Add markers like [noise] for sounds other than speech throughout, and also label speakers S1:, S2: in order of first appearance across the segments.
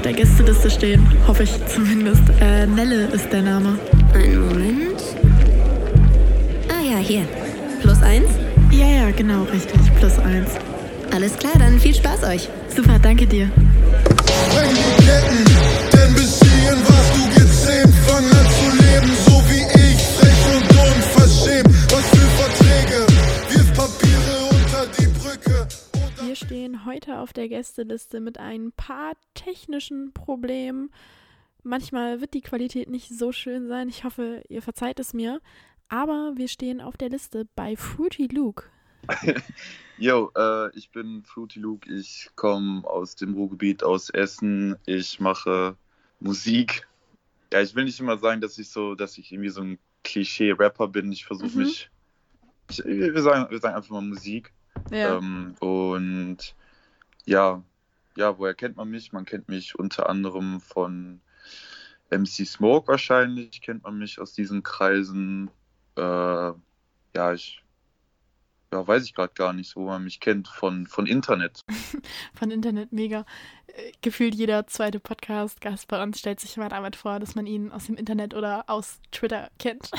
S1: auf der Gästeliste stehen. Hoffe ich zumindest. Äh, Nelle ist der Name.
S2: Einen Moment. Ah ja, hier. Plus eins?
S1: Ja, ja, genau, richtig. Plus eins.
S2: Alles klar, dann viel Spaß euch.
S1: Super, danke dir. Stehen heute auf der Gästeliste mit ein paar technischen Problemen. Manchmal wird die Qualität nicht so schön sein. Ich hoffe, ihr verzeiht es mir. Aber wir stehen auf der Liste bei Fruity Luke. [laughs]
S3: Yo, äh, ich bin Fruity Luke, ich komme aus dem Ruhrgebiet, aus Essen, ich mache Musik. Ja, ich will nicht immer sagen, dass ich so, dass ich irgendwie so ein Klischee-Rapper bin. Ich versuche
S1: Mhm.
S3: mich. Ich, wir, sagen, wir sagen einfach mal Musik.
S1: Ja.
S3: Ähm, und ja, ja, woher kennt man mich? Man kennt mich unter anderem von MC Smoke wahrscheinlich, kennt man mich aus diesen Kreisen. Äh, ja, ich ja, weiß ich gerade gar nicht, wo man mich kennt, von, von Internet. [laughs]
S1: Von Internet mega. Gefühlt jeder zweite Podcast-Gast bei uns stellt sich immer damit vor, dass man ihn aus dem Internet oder aus Twitter kennt.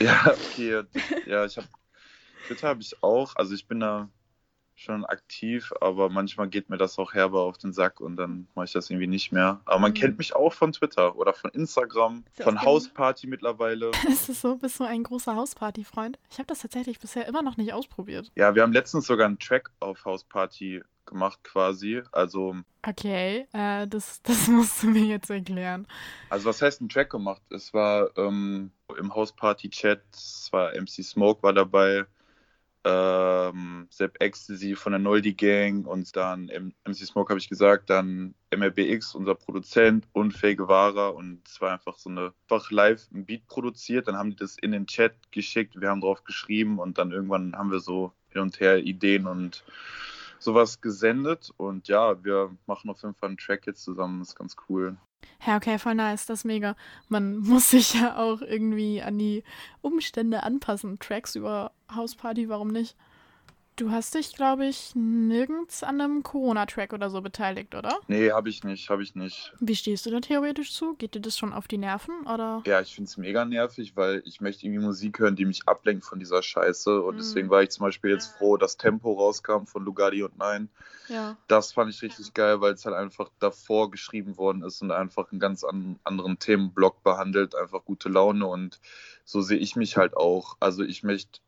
S3: Ja, [laughs] okay. Ja, ich habe Twitter habe ich auch. Also ich bin da schon aktiv, aber manchmal geht mir das auch herbe auf den Sack und dann mache ich das irgendwie nicht mehr. Aber man
S1: Mhm.
S3: kennt mich auch von Twitter oder von Instagram, von
S1: auch
S3: Hausparty mittlerweile. [laughs]
S1: Ist es so? Bist du ein großer Hausparty-Freund? Ich habe das tatsächlich bisher immer noch nicht ausprobiert.
S3: Ja, wir haben letztens sogar einen Track auf Hausparty gemacht quasi. Also,
S1: Okay, äh, das, das [laughs] musst du mir jetzt erklären.
S3: also was heißt ein Track gemacht? Es war ähm, im Hausparty-Chat, es war MC Smoke war dabei, ähm, Sepp Ecstasy von der Noldi Gang und dann MC Smoke habe ich gesagt, dann MRBX, unser Produzent und Fake Wahrer und es war einfach so eine, einfach live ein Beat produziert, dann haben die das in den Chat geschickt, wir haben drauf geschrieben und dann irgendwann haben wir so hin und her Ideen und sowas gesendet. Und ja, wir machen auf jeden Fall einen Track jetzt zusammen, ist ganz cool.
S1: Ja, okay, voll nice, das ist mega. Man [laughs] muss sich ja auch irgendwie an die Umstände anpassen. Tracks über Hausparty, warum nicht? Du hast dich, glaube ich, nirgends an einem Corona-Track oder so beteiligt, oder?
S3: Nee, habe ich nicht, habe ich nicht.
S1: Wie stehst du da theoretisch zu? Geht dir das schon auf die Nerven, oder?
S3: Ja, ich finde es mega nervig, weil ich möchte irgendwie Musik hören, die mich ablenkt von dieser Scheiße. Und
S1: Mhm.
S3: deswegen war ich zum Beispiel jetzt froh, dass Tempo rauskam von Lugardi und Nein.
S1: Ja.
S3: Das fand ich richtig geil, weil es halt einfach davor geschrieben worden ist und einfach einen ganz an, anderen Themenblock behandelt. Einfach gute Laune und so sehe ich mich halt auch. Also ich möchte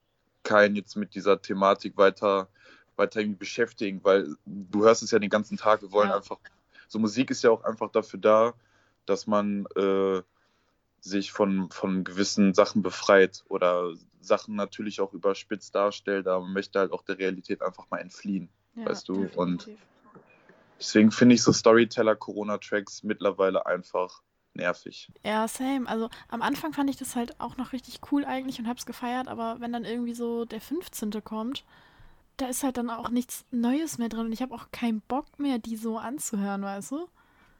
S3: keinen jetzt mit dieser Thematik weiter, weiter irgendwie beschäftigen, weil du hörst es ja den ganzen Tag. Wir wollen
S1: Ja.
S3: einfach, so Musik ist ja auch einfach dafür da, dass man äh, sich von, von gewissen Sachen befreit oder Sachen natürlich auch überspitzt darstellt, aber man möchte halt auch der Realität einfach mal entfliehen.
S1: ja
S3: Weißt du, und-
S1: definitiv.
S3: Deswegen finde ich so Storyteller-Corona-Tracks mittlerweile einfach nervig.
S1: Ja, same. Also am Anfang fand ich das halt auch noch richtig cool eigentlich und hab's gefeiert, aber wenn dann irgendwie so der 15. kommt, da ist halt dann auch nichts Neues mehr drin und ich habe auch keinen Bock mehr, die so anzuhören, weißt du?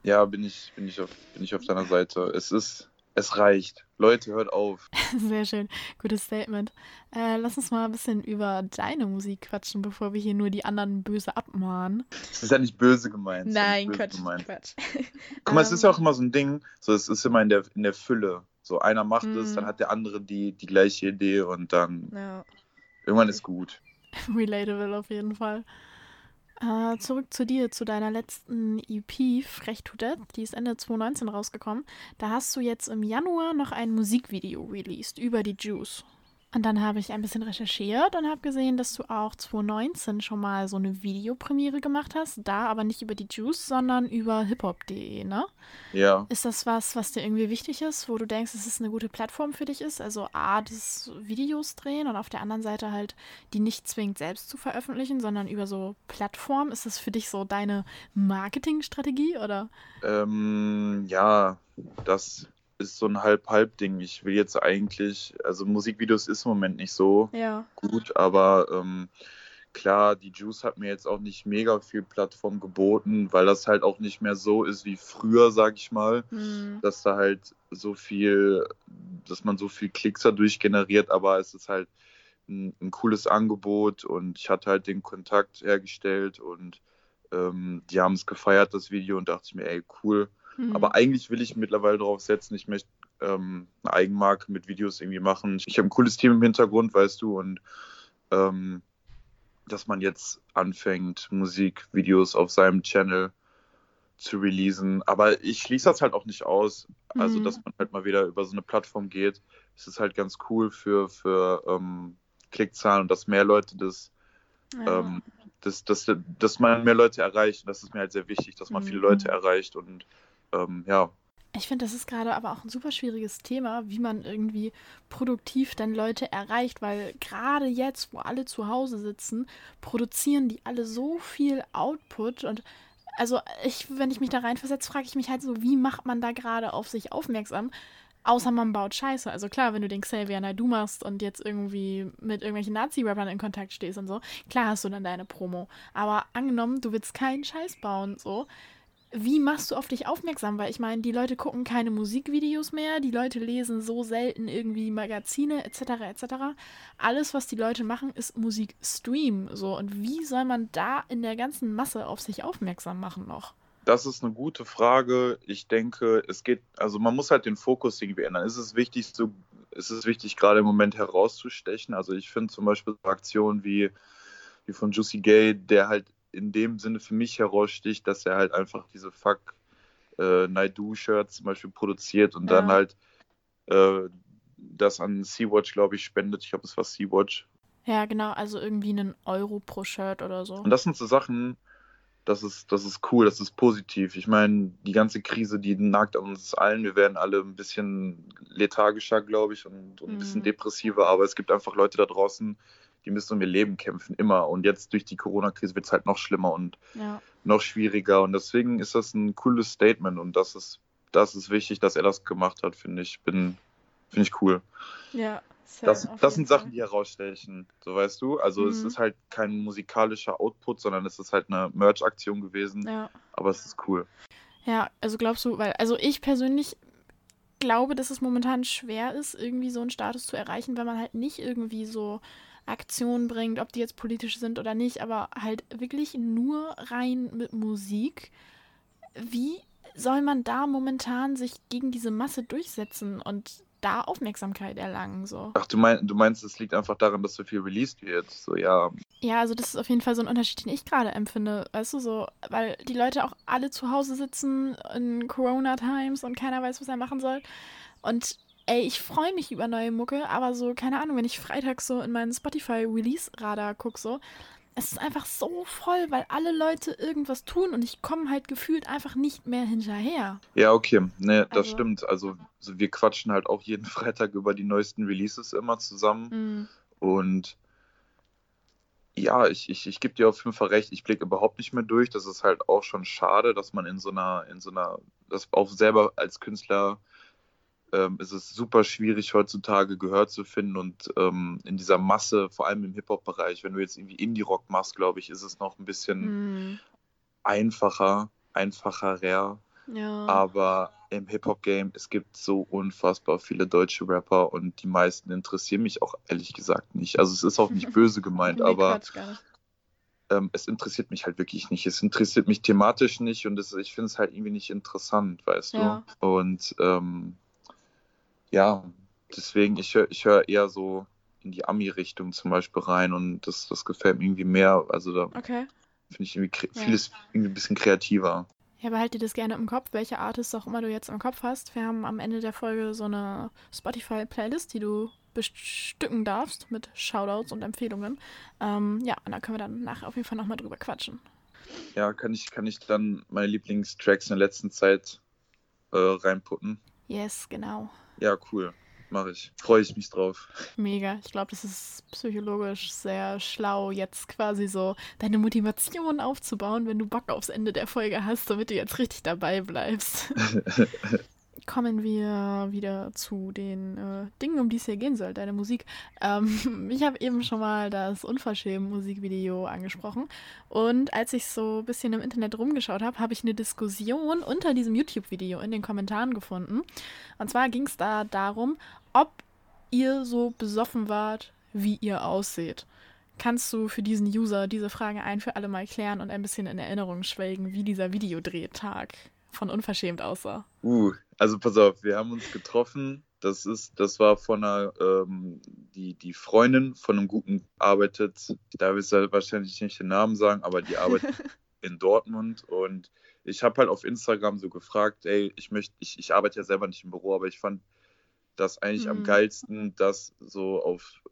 S3: Ja, bin ich, bin ich, auf, bin ich auf deiner Seite. Es ist, es reicht. Leute, hört auf. [laughs]
S1: Sehr schön. Gutes Statement. Äh, lass uns mal ein bisschen über deine Musik quatschen, bevor wir hier nur die anderen böse abmahnen.
S3: Es ist ja nicht böse gemeint. es
S1: Nein,
S3: böse
S1: Quatsch,
S3: gemeint.
S1: Quatsch.
S3: Guck mal, es ist ja
S1: Ähm,
S3: auch immer so ein Ding, so es ist immer in der, in der Fülle. So einer macht es,
S1: Mhm.
S3: dann hat der andere die, die gleiche Idee und dann
S1: Ja,
S3: irgendwann ist gut. [laughs]
S1: relatable auf jeden Fall. Äh, zurück zu dir, zu deiner letzten EP, Frech to Death. Die ist Ende 2019 rausgekommen. Da hast du jetzt im Januar noch ein Musikvideo released über die Juice. Und dann habe ich ein bisschen recherchiert und habe gesehen, dass du auch 2019 schon mal so eine Videopremiere gemacht hast. Da aber nicht über die Juice, sondern über hiphop.de, ne?
S3: Ja.
S1: Ist das was, was dir irgendwie wichtig ist, wo du denkst, dass es eine gute Plattform für dich ist? Also A, das Videos drehen und auf der anderen Seite halt die nicht zwingend selbst zu veröffentlichen, sondern über so Plattformen. Ist das für dich so deine Marketingstrategie oder?
S3: Ähm, ja, das ist so ein Halb-Halb-Ding. Ich will jetzt eigentlich, also Musikvideos ist im Moment nicht so
S1: Ja.
S3: gut, aber ähm, klar, die Juice hat mir jetzt auch nicht mega viel Plattform geboten, weil das halt auch nicht mehr so ist wie früher, sag ich mal,
S1: Hm.
S3: dass da halt so viel, dass man so viel Klicks dadurch generiert, aber es ist halt ein, ein cooles Angebot und ich hatte halt den Kontakt hergestellt und ähm, die haben es gefeiert, das Video, und dachte ich mir, ey, cool.
S1: Mhm.
S3: Aber eigentlich will ich mittlerweile darauf setzen, ich möchte ähm, eine Eigenmarke mit Videos irgendwie machen. Ich habe ein cooles Team im Hintergrund, weißt du, und ähm, dass man jetzt anfängt, Musikvideos auf seinem Channel zu releasen. Aber ich schließe das halt auch nicht aus. Also,
S1: Mhm.
S3: dass man halt mal wieder über so eine Plattform geht. Es ist halt ganz cool für, für ähm, Klickzahlen und dass mehr Leute das,
S1: ja.
S3: ähm, dass, dass, dass man mehr Leute erreicht. Das ist mir halt sehr wichtig, dass man viele
S1: Mhm.
S3: Leute erreicht und ähm, ja,
S1: Ich finde, das ist gerade aber auch ein super schwieriges Thema, wie man irgendwie produktiv dann Leute erreicht, weil gerade jetzt, wo alle zu Hause sitzen, produzieren die alle so viel Output und also ich, wenn ich mich da reinversetze, frage ich mich halt so, wie macht man da gerade auf sich aufmerksam? Außer man baut Scheiße. Also klar, wenn du den Xavier Naidoo machst und jetzt irgendwie mit irgendwelchen Nazi-Rappern in Kontakt stehst und so, klar hast du dann deine Promo. Aber angenommen, du willst keinen Scheiß bauen, so, wie machst du auf dich aufmerksam? Weil ich meine, die Leute gucken keine Musikvideos mehr, die Leute lesen so selten irgendwie Magazine etc. etc. Alles, was die Leute machen, ist Musikstream. So und wie soll man da in der ganzen Masse auf sich aufmerksam machen noch?
S3: Das ist eine gute Frage. Ich denke, es geht, also man muss halt den Fokus irgendwie ändern. Ist es wichtig, so, ist es wichtig, gerade im Moment herauszustechen? Also ich finde zum Beispiel Aktionen wie, wie von Juicy Gay, der halt in dem Sinne für mich heraussticht, dass er halt einfach diese Fuck äh, Naidu-Shirts zum Beispiel produziert und dann
S1: Ja.
S3: halt äh, das an Sea-Watch, glaube ich, spendet. Ich glaube, es war Sea-Watch.
S1: Ja, genau, also irgendwie einen Euro pro Shirt oder so.
S3: Und das sind so Sachen, das ist, das ist cool, das ist positiv. Ich meine, die ganze Krise, die nagt an uns allen. Wir werden alle ein bisschen lethargischer, glaube ich, und, und ein bisschen
S1: Mhm.
S3: depressiver. Aber es gibt einfach Leute da draußen, die müssen um ihr Leben kämpfen, immer. Und jetzt durch die Corona-Krise wird es halt noch schlimmer und
S1: Ja.
S3: noch schwieriger. Und deswegen ist das ein cooles Statement. Und das ist, das ist wichtig, dass er das gemacht hat, finde ich. Bin, finde ich cool.
S1: Ja.
S3: Das, das sind Sachen, die herausstechen, so weißt du. Also es
S1: Mhm.
S3: ist halt kein musikalischer Output, sondern es ist halt eine Merch-Aktion gewesen.
S1: Ja.
S3: Aber es ist cool.
S1: Ja, also glaubst du, weil, also ich persönlich glaube, dass es momentan schwer ist, irgendwie so einen Status zu erreichen, wenn man halt nicht irgendwie so Aktionen bringt, ob die jetzt politisch sind oder nicht, aber halt wirklich nur rein mit Musik. Wie soll man da momentan sich gegen diese Masse durchsetzen und da Aufmerksamkeit erlangen, so?
S3: Ach, du, mein, du meinst, es liegt einfach daran, dass so viel released wird. So, ja.
S1: Ja, also das ist auf jeden Fall so ein Unterschied, den ich gerade empfinde, weißt du, so, weil die Leute auch alle zu Hause sitzen in Corona-Times und keiner weiß, was er machen soll. Und ey, ich freue mich über neue Mucke, aber so, keine Ahnung, wenn ich freitags so in meinen Spotify-Release-Radar gucke, so, es ist einfach so voll, weil alle Leute irgendwas tun und ich komme halt gefühlt einfach nicht mehr hinterher.
S3: Ja, okay. Ne, das
S1: Also-
S3: stimmt. Also so, wir quatschen halt auch jeden [laughs] Freitag über die neuesten Releases immer zusammen.
S1: Mhm.
S3: Und ja, ich, ich, ich gebe dir auf jeden Fall recht, ich blicke überhaupt nicht mehr durch. Das ist halt auch schon schade, dass man in so einer, in so einer, das auch selber als Künstler ähm, ist es super schwierig heutzutage Gehör zu finden und ähm, in dieser Masse, vor allem im Hip-Hop-Bereich, wenn du jetzt irgendwie Indie-Rock machst, glaube ich, ist es noch ein bisschen
S1: Mhm.
S3: einfacher, einfacher,
S1: Ja.
S3: aber im Hip-Hop-Game, es gibt so unfassbar viele deutsche Rapper und die meisten interessieren mich auch ehrlich gesagt nicht. Also es ist auch nicht [laughs] böse gemeint,
S1: Nee,
S3: aber ähm, es interessiert mich halt wirklich nicht. Es interessiert mich thematisch nicht und es, ich finde es halt irgendwie nicht interessant, weißt
S1: Ja.
S3: du? Und ähm, ja, deswegen, ich höre ich hör eher so in die Ami-Richtung zum Beispiel rein und das, das gefällt mir irgendwie mehr. Also da
S1: Okay.
S3: finde ich irgendwie
S1: Ja.
S3: vieles irgendwie ein bisschen kreativer.
S1: Ja, behalt dir das gerne im Kopf, welche Artists auch immer du jetzt im Kopf hast. Wir haben am Ende der Folge so eine Spotify-Playlist, die du bestücken darfst mit Shoutouts und Empfehlungen. Ähm, ja, und da können wir dann nachher auf jeden Fall nochmal drüber quatschen.
S3: Ja, kann ich, kann ich dann meine Lieblingstracks in der letzten Zeit äh, reinputten?
S1: Yes, genau.
S3: Ja, cool. Mache ich. Freue ich mich drauf.
S1: Mega. Ich glaube, das ist psychologisch sehr schlau, jetzt quasi so deine Motivation aufzubauen, wenn du Bock aufs Ende der Folge hast, damit du jetzt richtig dabei bleibst. [laughs] Kommen wir wieder zu den äh, Dingen, um die es hier gehen soll, deine Musik. Ähm, [laughs] ich habe eben schon mal das Unverschämen-Musikvideo angesprochen. Und als ich so ein bisschen im Internet rumgeschaut habe, habe ich eine Diskussion unter diesem YouTube-Video in den Kommentaren gefunden. Und zwar ging es da darum, ob ihr so besoffen wart, wie ihr ausseht. kannst du für diesen User diese Frage ein für alle Mal klären und ein bisschen in Erinnerung schwelgen, wie dieser Videodrehtag von Unverschämt aussah?
S3: Uh, also pass auf, wir haben uns getroffen. Das ist, das war von einer, ähm, die, die Freundin von einem guten arbeitet, da willst du wahrscheinlich nicht den Namen sagen, aber die arbeitet [laughs] in Dortmund und ich habe halt auf Instagram so gefragt, ey, ich möchte, ich, ich arbeite ja selber nicht im Büro, aber ich fand das eigentlich am
S1: Mhm.
S3: geilsten, dass so auf,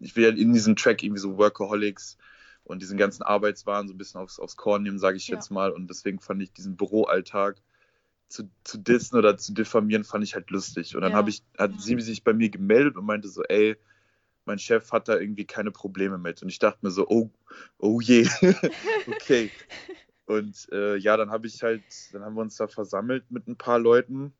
S3: ich will ja in diesem Track irgendwie so Workaholics und diesen ganzen Arbeitswahn so ein bisschen aufs, aufs Korn nehmen, sage ich
S1: Ja.
S3: jetzt mal. Und deswegen fand ich diesen Büroalltag zu, zu dissen oder zu diffamieren, fand ich halt lustig. Und dann
S1: Ja.
S3: habe ich, hat sie sich bei mir gemeldet und meinte so, ey, mein Chef hat da irgendwie keine Probleme mit. Und ich dachte mir so, oh, oh je, [laughs] okay. Und äh, ja, dann habe ich halt, dann haben wir uns da versammelt mit ein paar Leuten.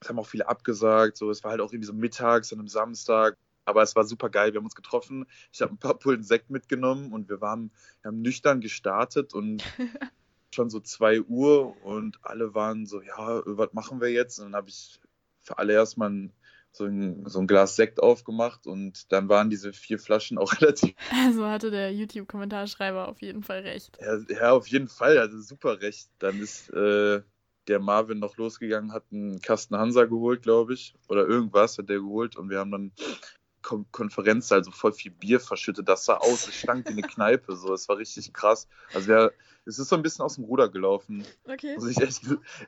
S3: Es haben auch viele abgesagt. So, es war halt auch irgendwie so mittags an einem Samstag. Aber es war super geil. Wir haben uns getroffen. Ich habe ein paar Pullen Sekt mitgenommen und wir waren, wir haben nüchtern gestartet und [laughs] schon so 2 Uhr und alle waren so, ja, was machen wir jetzt? Und dann habe ich für alle erstmal ein, so, ein, so ein Glas Sekt aufgemacht und dann waren diese vier Flaschen auch [laughs] relativ
S1: Also hatte der YouTube-Kommentarschreiber auf jeden Fall recht.
S3: Ja, ja, auf jeden Fall, also super recht. Dann ist äh, der Marvin noch losgegangen, hat einen Kasten Hansa geholt, glaube ich. Oder irgendwas hat der geholt und wir haben dann Kon Konferenz, also voll viel Bier verschüttet. Das sah aus, es stank wie eine Kneipe. So, es war richtig krass. Also wir, es ist so ein bisschen aus dem Ruder gelaufen,
S1: Okay.
S3: muss ich ehrlich,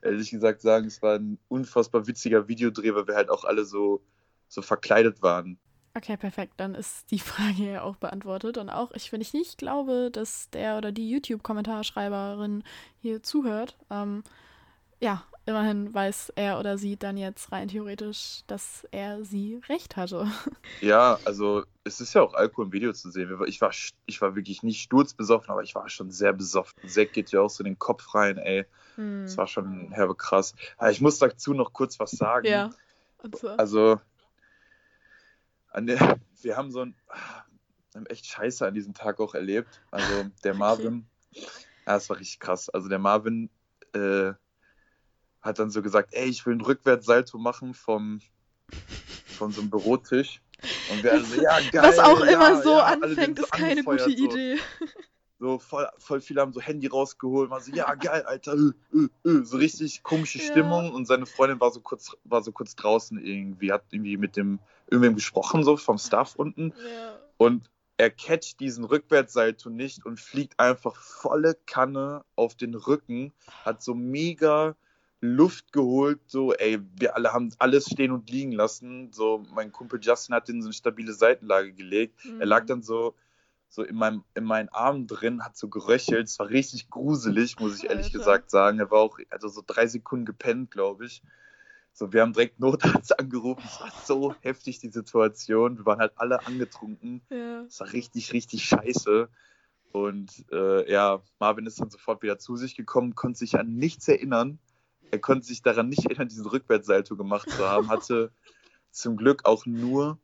S3: ehrlich gesagt sagen. Es war ein unfassbar witziger Videodreh, weil wir halt auch alle so, so verkleidet waren.
S1: Okay, perfekt. Dann ist die [laughs] Frage ja auch beantwortet. Und auch, ich, wenn ich nicht glaube, dass der oder die YouTube-Kommentarschreiberin hier zuhört, ähm, ja, immerhin weiß er oder sie dann jetzt rein theoretisch, dass er sie recht hatte. [laughs]
S3: Ja, also es ist ja auch Alkohol im Video zu sehen. Ich war, ich war wirklich nicht sturzbesoffen, aber ich war schon sehr besoffen. Sekt geht ja auch so in den Kopf rein, ey.
S1: Hm.
S3: Das war schon herbe krass. Aber ich muss dazu noch kurz was sagen.
S1: Ja. So.
S3: Also, der, wir haben so ein, haben echt Scheiße an diesem Tag auch erlebt. Also der Marvin, ja, das war richtig krass. Also der Marvin äh, hat dann so gesagt, ey, ich will ein Rückwärtssalto machen vom, von so einem Bürotisch. Und wir alle so, ja, geil. [laughs]
S1: Was auch
S3: ja,
S1: immer so
S3: ja,
S1: anfängt,
S3: sind
S1: ist keine gute
S3: so.
S1: Idee.
S3: So voll, voll viele haben so Handy rausgeholt, war so, ja, geil, Alter, äh, äh, äh. so richtig komische
S1: Ja.
S3: Stimmung und seine Freundin war so kurz, war so kurz draußen irgendwie, hat irgendwie mit dem, irgendwem gesprochen, so vom Staff unten und er catcht diesen Rückwärtssalto nicht und fliegt einfach volle Kanne auf den Rücken, hat so mega Luft geholt, so, ey, wir alle haben alles stehen und liegen lassen, so, mein Kumpel Justin hat ihn in so eine stabile Seitenlage gelegt, er lag dann so, so in, meinem, in meinen Armen drin, hat so geröchelt. Es war richtig gruselig, muss ich ehrlich
S1: Alter.
S3: gesagt sagen. Er war auch also so drei Sekunden gepennt, glaube ich. So, wir haben direkt Notarzt [laughs] angerufen. Es war so heftig, die Situation. Wir waren halt alle angetrunken.
S1: Ja.
S3: Es war richtig, richtig scheiße. Und äh, ja, Marvin ist dann sofort wieder zu sich gekommen, konnte sich an nichts erinnern. Er konnte sich daran nicht erinnern, diesen Rückwärtssalto gemacht zu haben. Hatte [laughs] zum Glück auch nur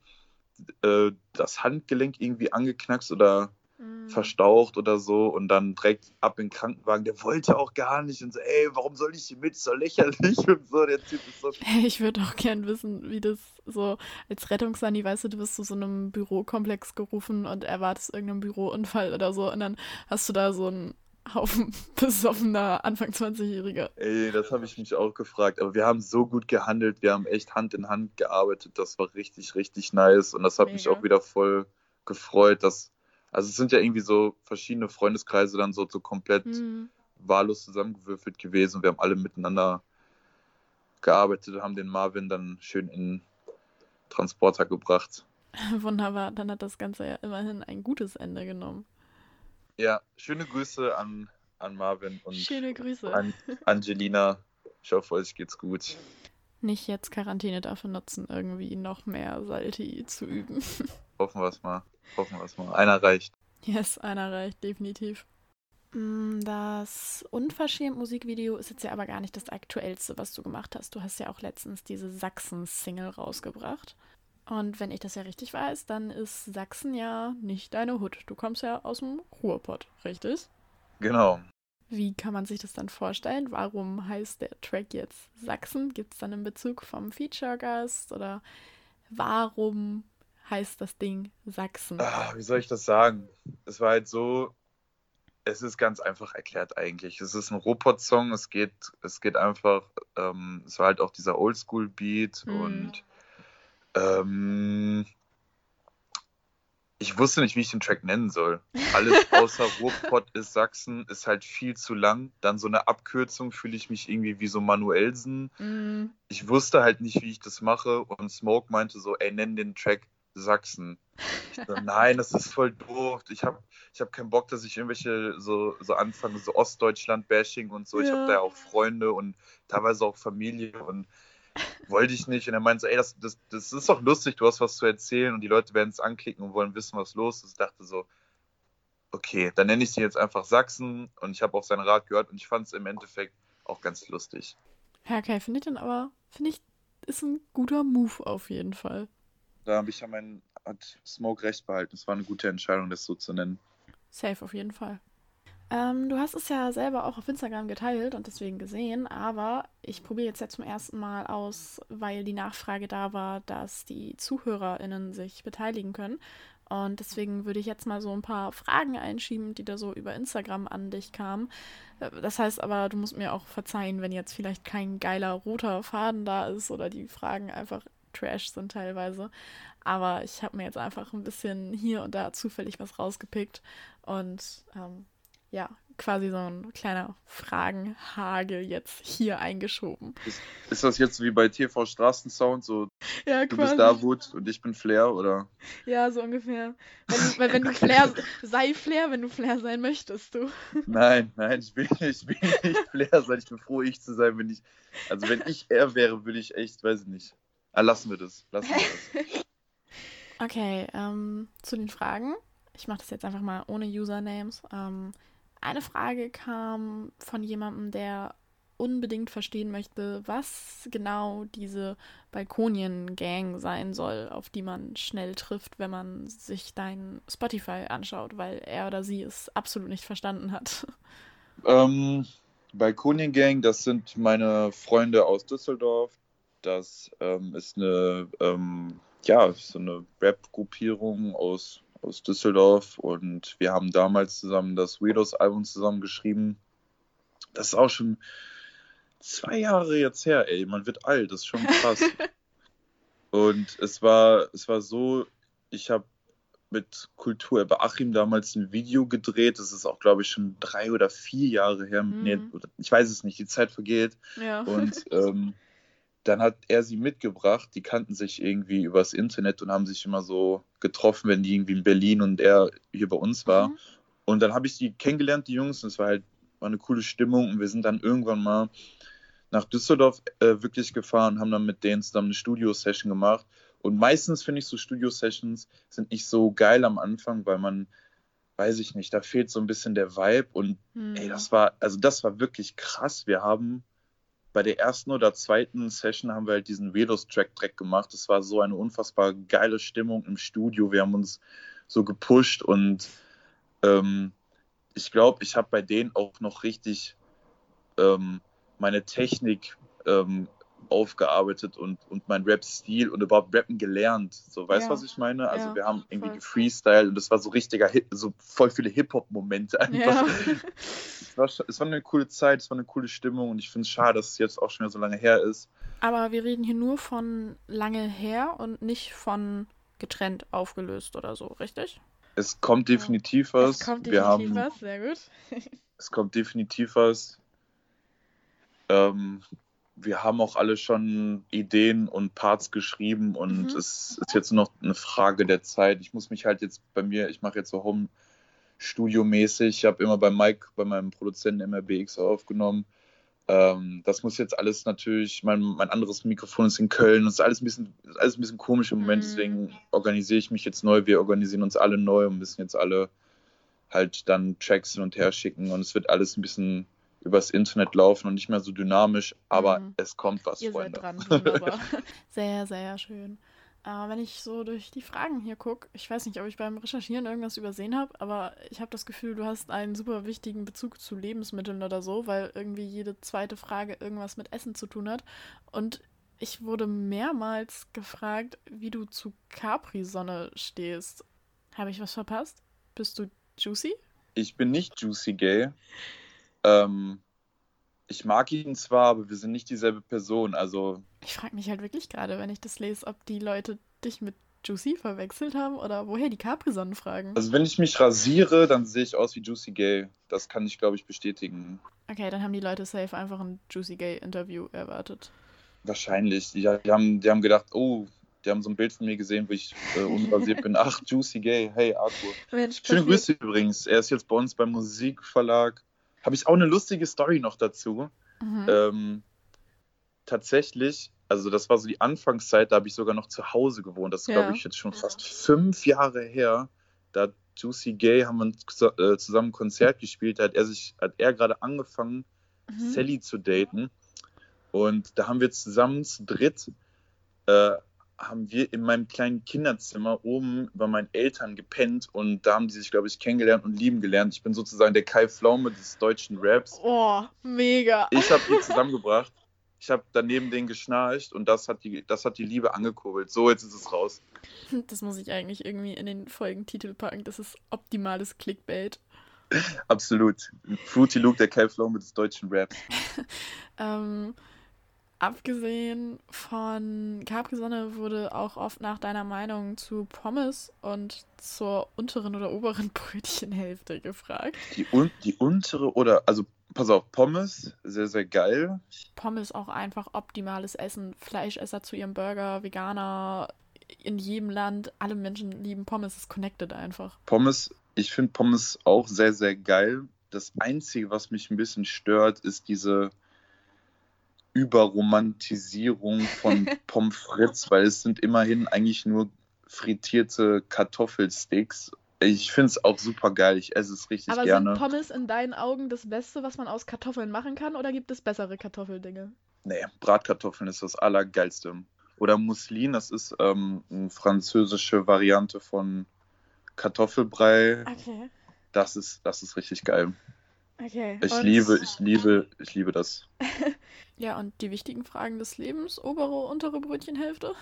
S3: äh, das Handgelenk irgendwie angeknackst oder
S1: Mhm.
S3: verstaucht oder so und dann direkt ab in den Krankenwagen. Der wollte auch gar nicht und so, ey, warum soll ich hier mit? Ist doch lächerlich [laughs] und so. Der Typ ist so [laughs]
S1: Ich würde auch gern wissen, wie das so als Rettungssani, weißt du, du bist zu so einem Bürokomplex gerufen und erwartest irgendeinen Bürounfall oder so und dann hast du da so einen Haufen besoffener Anfang 20-Jähriger.
S3: Ey, das habe ich mich auch gefragt. Aber wir haben so gut gehandelt. Wir haben echt Hand in Hand gearbeitet. Das war richtig, richtig nice. Und das hat mich
S1: Mega.
S3: auch wieder voll gefreut, dass. Also es sind ja irgendwie so verschiedene Freundeskreise dann so, so komplett
S1: Hm.
S3: wahllos zusammengewürfelt gewesen. Wir haben alle miteinander gearbeitet und haben den Marvin dann schön in den Transporter gebracht. [laughs]
S1: Wunderbar, dann hat das Ganze ja immerhin ein gutes Ende genommen.
S3: Ja, schöne Grüße an, an Marvin und
S1: Schöne Grüße.
S3: an Angelina. Ich hoffe, euch geht's gut.
S1: Nicht jetzt Quarantäne dafür nutzen, irgendwie noch mehr Salti zu üben. [laughs]
S3: Hoffen wir es mal. Hoffen wir es mal. Einer reicht.
S1: Yes, einer reicht, definitiv. Mm, Das Unverschämt-Musikvideo ist jetzt ja aber gar nicht das aktuellste, was du gemacht hast. Du hast ja auch letztens diese Sachsen-Single rausgebracht. Und wenn ich das ja richtig weiß, dann ist Sachsen ja nicht deine Hut. Du kommst ja aus dem Ruhrpott, richtig?
S3: Genau.
S1: Wie kann man sich das dann vorstellen? Warum heißt der Track jetzt Sachsen? Gibt es dann einen Bezug vom Feature-Gast? Oder warum heißt das Ding Sachsen?
S3: Ah, wie soll ich das sagen? Es war halt so, es ist ganz einfach erklärt eigentlich. Es ist ein Robot-Song, es geht, es geht einfach, ähm, es war halt auch dieser Oldschool-Beat
S1: Mhm.
S3: und ähm, ich wusste nicht, wie ich den Track nennen soll. [laughs] Alles außer Ruhrpott ist Sachsen ist halt viel zu lang. Dann so eine Abkürzung fühle ich mich irgendwie wie so Manuelsen.
S1: Mm,
S3: Ich wusste halt nicht, wie ich das mache und Smoke meinte so, ey, nenn den Track Sachsen. Ich so, nein, das ist voll doof. Ich habe ich hab keinen Bock, dass ich irgendwelche so, so anfange, so Ostdeutschland-Bashing und so. Ich
S1: Ja.
S3: habe da ja auch Freunde und teilweise auch Familie und wollte ich nicht. Und er meinte so, ey, das, das, das ist doch lustig, du hast was zu erzählen und die Leute werden es anklicken und wollen wissen, was los ist. Ich dachte so, okay, dann nenne ich sie jetzt einfach Sachsen und ich habe auch seinen Rat gehört und ich fand es im Endeffekt auch ganz lustig.
S1: Ja, okay, finde ich dann aber, finde ich, ist ein guter Move auf jeden Fall.
S3: Da habe ich ja meinen, hat Smoke recht behalten. Es war eine gute Entscheidung, das so zu nennen.
S1: Safe auf jeden Fall. Ähm, du hast es ja selber auch auf Instagram geteilt und deswegen gesehen, aber ich probiere jetzt ja zum ersten Mal aus, weil die Nachfrage da war, dass die ZuhörerInnen sich beteiligen können. Und deswegen würde ich jetzt mal so ein paar Fragen einschieben, die da so über Instagram an dich kamen. Äh, Das heißt aber, du musst mir auch verzeihen, wenn jetzt vielleicht kein geiler roter Faden da ist oder die Fragen einfach Trash sind teilweise. Aber ich habe mir jetzt einfach ein bisschen hier und da zufällig was rausgepickt und ähm, ja, quasi so ein kleiner Fragenhagel jetzt hier eingeschoben.
S3: Ist, ist das jetzt wie bei TV Straßensound, so
S1: Ja,
S3: du bist Davut und ich bin Flair, oder?
S1: Ja, so ungefähr. Wenn [laughs] weil wenn du Flair, sei Flair, wenn du Flair sein möchtest, du.
S3: Nein, nein, ich will, ich will nicht [laughs] Flair sein. Ich bin froh, ich zu sein, wenn ich. Also wenn ich er wäre, würde ich echt, weiß ich nicht. Ah, lassen wir das. Lassen wir das. [laughs]
S1: Okay, ähm, zu den Fragen. Ich mache das jetzt einfach mal ohne Usernames. Ähm, eine Frage kam von jemandem, der unbedingt verstehen möchte, was genau diese Balkonien-Gang sein soll, auf die man schnell trifft, wenn man sich dein Spotify anschaut, weil er oder sie es absolut nicht verstanden hat.
S3: Ähm, Balkonien Gang, das sind meine Freunde aus Düsseldorf. Das ähm, ist eine, ähm, ja, so eine Rap-Gruppierung aus, aus Düsseldorf und wir haben damals zusammen das Weirdos-Album zusammengeschrieben. Das ist auch schon zwei Jahre jetzt her, ey. Man wird alt, das ist schon krass. [laughs] und es war, es war so, ich habe mit Kultur bei Achim damals ein Video gedreht. Das ist auch, glaube ich, schon drei oder vier Jahre her.
S1: Mhm.
S3: Nee, ich weiß es nicht, die Zeit vergeht.
S1: Ja.
S3: Und ähm, [laughs] dann hat er sie mitgebracht. Die kannten sich irgendwie übers Internet und haben sich immer so getroffen, wenn die irgendwie in Berlin und er hier bei uns war.
S1: Mhm.
S3: Und dann habe ich die kennengelernt, die Jungs, und es war halt war eine coole Stimmung. Und wir sind dann irgendwann mal nach Düsseldorf äh, wirklich gefahren und haben dann mit denen zusammen eine Studio-Session gemacht. Und meistens finde ich so Studio-Sessions sind nicht so geil am Anfang, weil man, weiß ich nicht, da fehlt so ein bisschen der Vibe. Und
S1: Mhm.
S3: ey, das war, also das war wirklich krass. Wir haben bei der ersten oder zweiten Session haben wir halt diesen Velos-Track direkt gemacht. Das war so eine unfassbar geile Stimmung im Studio. Wir haben uns so gepusht und ähm, ich glaube, ich habe bei denen auch noch richtig ähm, meine Technik ähm, aufgearbeitet und, und mein Rap-Stil und überhaupt Rappen gelernt. So, weißt du,
S1: Ja.
S3: was ich meine? Also
S1: Ja,
S3: wir haben irgendwie
S1: voll.
S3: gefreestylt und das war so richtiger Hip, so voll viele Hip-Hop-Momente einfach.
S1: Ja. [laughs]
S3: Es, war, es war eine coole Zeit, es war eine coole Stimmung und ich finde es schade, dass es jetzt auch schon wieder so lange her ist.
S1: Aber wir reden hier nur von lange her und nicht von getrennt aufgelöst oder so, richtig?
S3: Es kommt definitiv was.
S1: Es kommt
S3: wir
S1: definitiv
S3: haben,
S1: was, sehr gut. [laughs]
S3: Es kommt definitiv was. Ähm, wir haben auch alle schon Ideen und Parts geschrieben und
S1: Mhm.
S3: es ist jetzt nur noch eine Frage der Zeit. Ich muss mich halt jetzt bei mir, ich mache jetzt so Home Studio mäßig. Ich habe immer bei Mike, bei meinem Produzenten MRBX aufgenommen. Ähm, das muss jetzt alles natürlich, mein, mein anderes Mikrofon ist in Köln, das ist alles ein bisschen, alles ein bisschen komisch im Moment,
S1: Mhm.
S3: deswegen organisiere ich mich jetzt neu. Wir organisieren uns alle neu und müssen jetzt alle halt dann Tracks hin und her schicken und es wird alles ein bisschen übers Internet laufen und nicht mehr so dynamisch, aber
S1: Mhm.
S3: es kommt was,
S1: Ihr
S3: Freunde.
S1: seid dran, [laughs] wunderbar. [laughs] sehr, sehr schön. Äh, wenn ich so durch die Fragen hier gucke, ich weiß nicht, ob ich beim Recherchieren irgendwas übersehen habe, aber ich habe das Gefühl, du hast einen super wichtigen Bezug zu Lebensmitteln oder so, weil irgendwie jede zweite Frage irgendwas mit Essen zu tun hat. Und Ich wurde mehrmals gefragt, wie du zu Capri-Sonne stehst. Habe ich was verpasst? Bist du juicy?
S3: Ich bin nicht Juicy Gay. Ähm, ich mag ihn zwar, aber wir sind nicht dieselbe Person. Also,
S1: Ich frage mich halt wirklich gerade, wenn ich das lese, ob die Leute dich mit Juicy verwechselt haben oder woher die Capri-Sonnen fragen.
S3: also wenn ich mich rasiere, dann sehe ich aus wie Juicy Gay. Das kann ich, glaube ich, bestätigen.
S1: Okay, dann haben die Leute safe einfach ein Juicy Gay-Interview erwartet.
S3: Wahrscheinlich. Die, die, haben, die haben gedacht, oh, die haben so ein Bild von mir gesehen, wo ich äh, unrasiert bin. Ach, Juicy Gay. Hey, Arthur.
S1: Mensch,
S3: Schöne Grüße übrigens. Er ist jetzt bei uns beim Musikverlag. Habe ich auch eine lustige Story noch dazu.
S1: Mhm.
S3: Ähm, tatsächlich, also das war so die Anfangszeit, da habe ich sogar noch zu Hause gewohnt. Das ist,
S1: Ja.
S3: glaube ich, jetzt schon fast fünf Jahre her. Da Juicy Gay haben wir äh, zusammen ein Konzert gespielt. Da hat er sich, hat er gerade angefangen,
S1: Mhm.
S3: Sally zu daten. Und da haben wir zusammen zu dritt, äh, haben wir in meinem kleinen Kinderzimmer oben bei meinen Eltern gepennt und da haben die sich, glaube ich, kennengelernt und lieben gelernt. Ich bin sozusagen der Kai Pflaume des deutschen Raps.
S1: Oh, mega.
S3: Ich habe die zusammengebracht. Ich habe daneben den geschnarcht und das hat, die, das hat die Liebe angekurbelt. So, jetzt ist es raus. [laughs]
S1: Das muss ich eigentlich irgendwie in den Folgentitel packen. Das ist optimales Clickbait. [laughs]
S3: Absolut. Fruity Luke, der Kai Pflaume des deutschen Raps. [laughs]
S1: Ähm, abgesehen von Capri-Sonne wurde auch oft nach deiner Meinung zu Pommes und zur unteren oder oberen Brötchenhälfte gefragt.
S3: Die, un die untere oder, also pass auf, Pommes, sehr, sehr geil.
S1: Pommes auch einfach optimales Essen. Fleischesser zu ihrem Burger, Veganer in jedem Land. Alle Menschen lieben Pommes. Es connected einfach.
S3: Pommes, ich finde Pommes auch sehr, sehr geil. Das Einzige, was mich ein bisschen stört, ist diese Überromantisierung von [laughs] Pommes frites, weil es sind immerhin eigentlich nur frittierte Kartoffelsticks. Ich finde es auch super geil. Ich esse es richtig
S1: Aber
S3: gerne.
S1: sind Pommes in deinen Augen das Beste, was man aus Kartoffeln machen kann? Oder gibt es bessere Kartoffeldinge?
S3: Nee, Bratkartoffeln ist das Allergeilste. Oder Mousseline, das ist ähm, eine französische Variante von Kartoffelbrei.
S1: Okay,
S3: Das ist, das ist richtig geil.
S1: okay.
S3: Ich
S1: Und-
S3: liebe, ich liebe, ich liebe das. [laughs]
S1: Ja, und die wichtigen Fragen des Lebens, obere, untere Brötchenhälfte?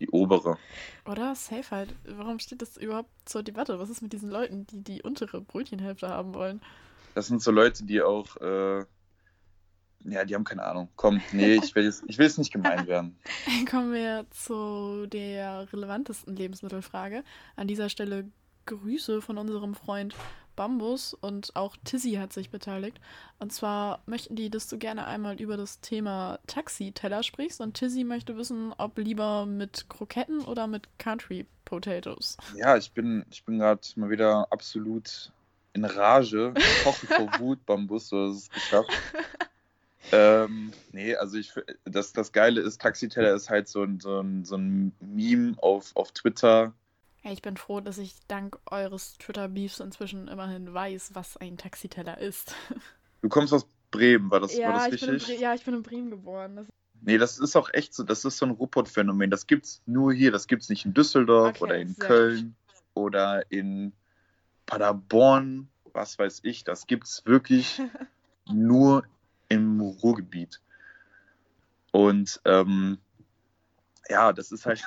S3: Die obere.
S1: Oder safe halt. Warum steht das überhaupt zur Debatte? Was ist mit diesen Leuten, die die untere Brötchenhälfte haben wollen?
S3: Das sind so Leute, die auch, äh, ja, die haben keine Ahnung. Komm, nee, ich will jetzt, ich will jetzt nicht gemein werden. [laughs]
S1: Kommen wir zu der relevantesten Lebensmittelfrage. An dieser Stelle Grüße von unserem Freund Bambus und auch Tizzy hat sich beteiligt. Und zwar möchten die, dass du gerne einmal über das Thema Taxiteller sprichst und Tizzy möchte wissen, ob lieber mit Kroketten oder mit Country Potatoes.
S3: Ja, ich bin, ich bin gerade mal wieder absolut in Rage. Ich koche vor [laughs] Wut, Bambus, du hast es geschafft. Ähm, nee, also ich, das, das Geile ist, Taxiteller ist halt so ein, so ein, so ein Meme auf, auf Twitter.
S1: Ich bin froh, dass ich dank eures Twitter-Beefs inzwischen immerhin weiß, was ein Taxiteller ist.
S3: Du kommst aus Bremen, war das, war das
S1: in
S3: richtig?
S1: Bre ja, ich bin in Bremen geboren. Das
S3: Nee, das ist auch echt so, das ist so ein Ruppert-Phänomen. Das gibt's nur hier, das gibt's nicht in Düsseldorf
S1: Okay,
S3: oder in Köln oder in Paderborn, was weiß ich. Das gibt's wirklich [laughs] nur im Ruhrgebiet. Und ähm, ja, das ist halt,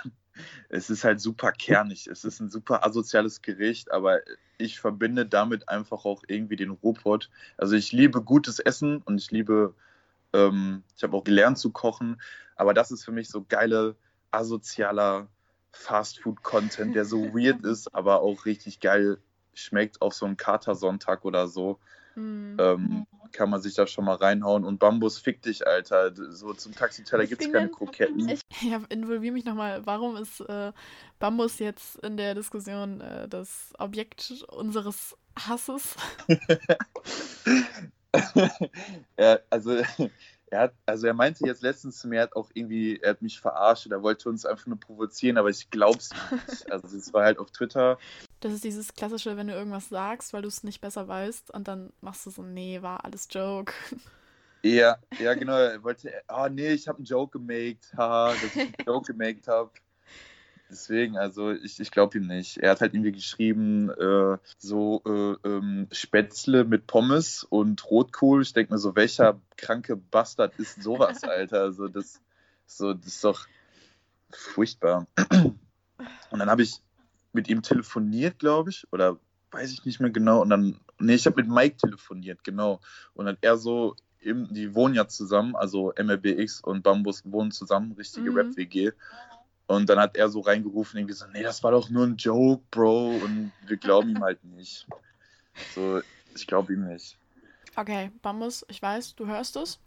S3: es ist halt super kernig. Es ist ein super asoziales Gericht, aber ich verbinde damit einfach auch irgendwie den Ruhrpott. Also ich liebe gutes Essen und ich liebe ähm, ich habe auch gelernt zu kochen, aber das ist für mich so geile, asozialer Fast-Food-Content, der so weird ist, aber auch richtig geil schmeckt auf so einen Katersonntag oder so.
S1: Mhm.
S3: Ähm, kann man sich da schon mal reinhauen. Und Bambus, fick dich, Alter. So zum Taxiteller gibt es keine? Kroketten.
S1: Ich [laughs] ja, involviere mich nochmal. Warum ist äh, Bambus jetzt in der Diskussion äh, das Objekt unseres Hasses? [laughs]
S3: er, also, er hat, also er meinte jetzt letztens zu mir, er hat auch irgendwie, er hat mich verarscht oder wollte uns einfach nur provozieren, aber ich glaub's nicht. Also es war halt auf Twitter.
S1: Das ist dieses klassische, wenn du irgendwas sagst, weil du es nicht besser weißt und dann machst du so, nee, war alles Joke.
S3: Ja, [laughs] ja, genau. Er wollte, ah nee, ich habe einen Joke gemacht, haha, dass ich einen Joke gemacht habe. Deswegen, also ich, ich glaube ihm nicht. Er hat halt irgendwie geschrieben, äh, so äh, ähm, Spätzle mit Pommes und Rotkohl. Ich denke mir so, welcher kranke Bastard ist sowas, [laughs] Alter? Also das So, das ist doch furchtbar. Und dann habe ich mit ihm telefoniert, glaube ich, oder weiß ich nicht mehr genau. Und dann, nee, ich habe mit Mike telefoniert, genau. Und dann er so, im, die wohnen ja zusammen, also MLBX und Bambus wohnen zusammen, richtige
S1: Mhm.
S3: Rap-WG. Und dann hat er so reingerufen, irgendwie so, nee, das war doch nur ein Joke, Bro. Und wir glauben ihm halt nicht. So, ich glaube ihm nicht.
S1: Okay, Bambus, ich weiß, du hörst es.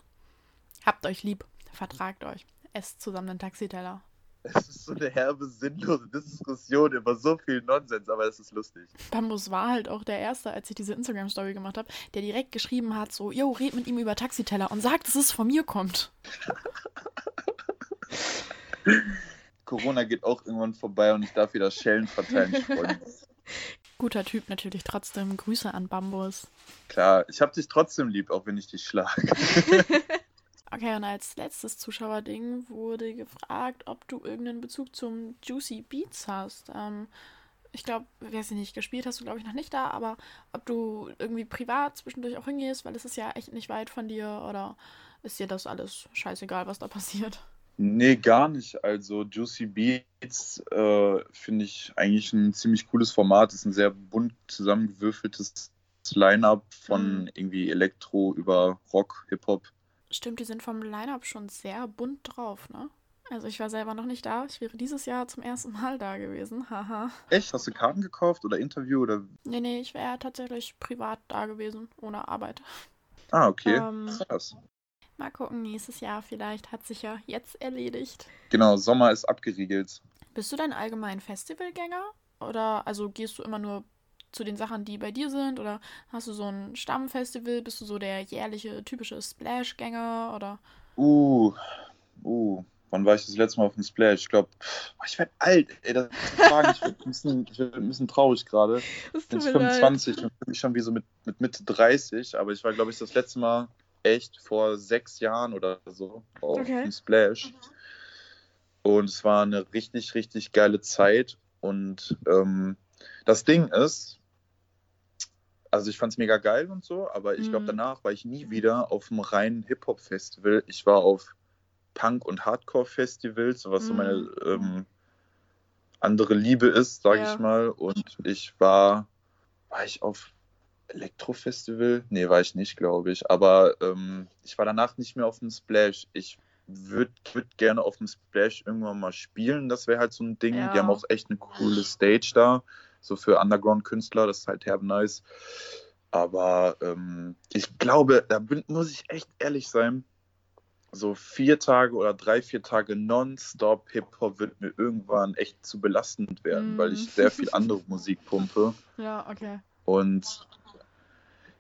S1: Habt euch lieb. Vertragt euch. Esst zusammen einen Taxiteller.
S3: Es ist so eine herbe, sinnlose Diskussion über so viel Nonsens, aber es ist lustig.
S1: Bambus war halt auch der Erste, als ich diese Instagram-Story gemacht habe, der direkt geschrieben hat, so, yo, red mit ihm über Taxiteller und sag, dass es von mir kommt. [laughs]
S3: Corona geht auch irgendwann vorbei und ich darf wieder Schellen verteilen. [laughs]
S1: Guter Typ natürlich trotzdem. Grüße an Bambus.
S3: Klar, ich habe dich trotzdem lieb, auch wenn ich dich schlage. [laughs]
S1: Okay, und als letztes Zuschauerding wurde gefragt, ob du irgendeinen Bezug zum Juicy Beats hast. Ähm, ich glaube, weiß ich nicht, gespielt hast du, glaube ich, noch nicht da, aber ob du irgendwie privat zwischendurch auch hingehst, weil es ist ja echt nicht weit von dir oder ist dir das alles scheißegal, was da passiert?
S3: Nee, gar nicht. Also Juicy Beats äh, finde ich eigentlich ein ziemlich cooles Format. ist ein sehr bunt zusammengewürfeltes Line-up von
S1: Mhm.
S3: irgendwie Elektro über Rock, Hip-Hop.
S1: Stimmt, die sind vom Line-Up schon sehr bunt drauf, ne? Also ich war selber noch nicht da. Ich wäre dieses Jahr zum ersten Mal da gewesen. Haha.
S3: Echt? Hast du Karten gekauft oder Interview oder?
S1: Nee, nee, ich wäre tatsächlich privat da gewesen, ohne Arbeit.
S3: Ah, okay.
S1: Ähm.
S3: Krass.
S1: Mal gucken, nächstes Jahr vielleicht hat sich ja jetzt erledigt.
S3: Genau, Sommer ist abgeriegelt.
S1: Bist du denn allgemein Festivalgänger? Oder also gehst du immer nur zu den Sachen, die bei dir sind? Oder hast du so ein Stammfestival? Bist du so der jährliche typische Splash-Gänger? Oder
S3: Uh, uh. Wann war ich das letzte Mal auf dem Splash? Ich glaube, ich werde alt. Ey, das ist Fragen. Ich werde ein, werd ein bisschen traurig gerade. [laughs] Ich bin 25 und fühle mich schon wie so mit, mit Mitte 30. Aber ich war, glaube ich, das letzte Mal echt vor sechs Jahren oder so auf
S1: Okay.
S3: dem Splash. Und es war eine richtig, richtig geile Zeit. Und ähm, das Ding ist, also ich fand es mega geil und so, aber ich glaube,
S1: Mhm.
S3: danach war ich nie wieder auf einem reinen Hip-Hop-Festival. Ich war auf Punk- und Hardcore-Festivals, was so
S1: Mhm.
S3: meine ähm, andere Liebe ist, sage
S1: Ja.
S3: ich mal. Und ich war, war ich auf Elektro-Festival? Nee, war ich nicht, glaube ich. Aber ähm, ich war danach nicht mehr auf dem Splash. Ich würde würd gerne auf dem Splash irgendwann mal spielen. Das wäre halt so ein Ding.
S1: Ja.
S3: Die haben auch echt eine coole Stage da. So für Underground-Künstler. Das ist halt herb nice. Aber ähm, ich glaube, da bin, muss ich echt ehrlich sein. So vier Tage oder drei, vier Tage nonstop Hip-Hop wird mir irgendwann echt zu belastend werden,
S1: Mm.
S3: weil ich sehr [laughs] viel andere Musik pumpe.
S1: Ja, okay.
S3: Und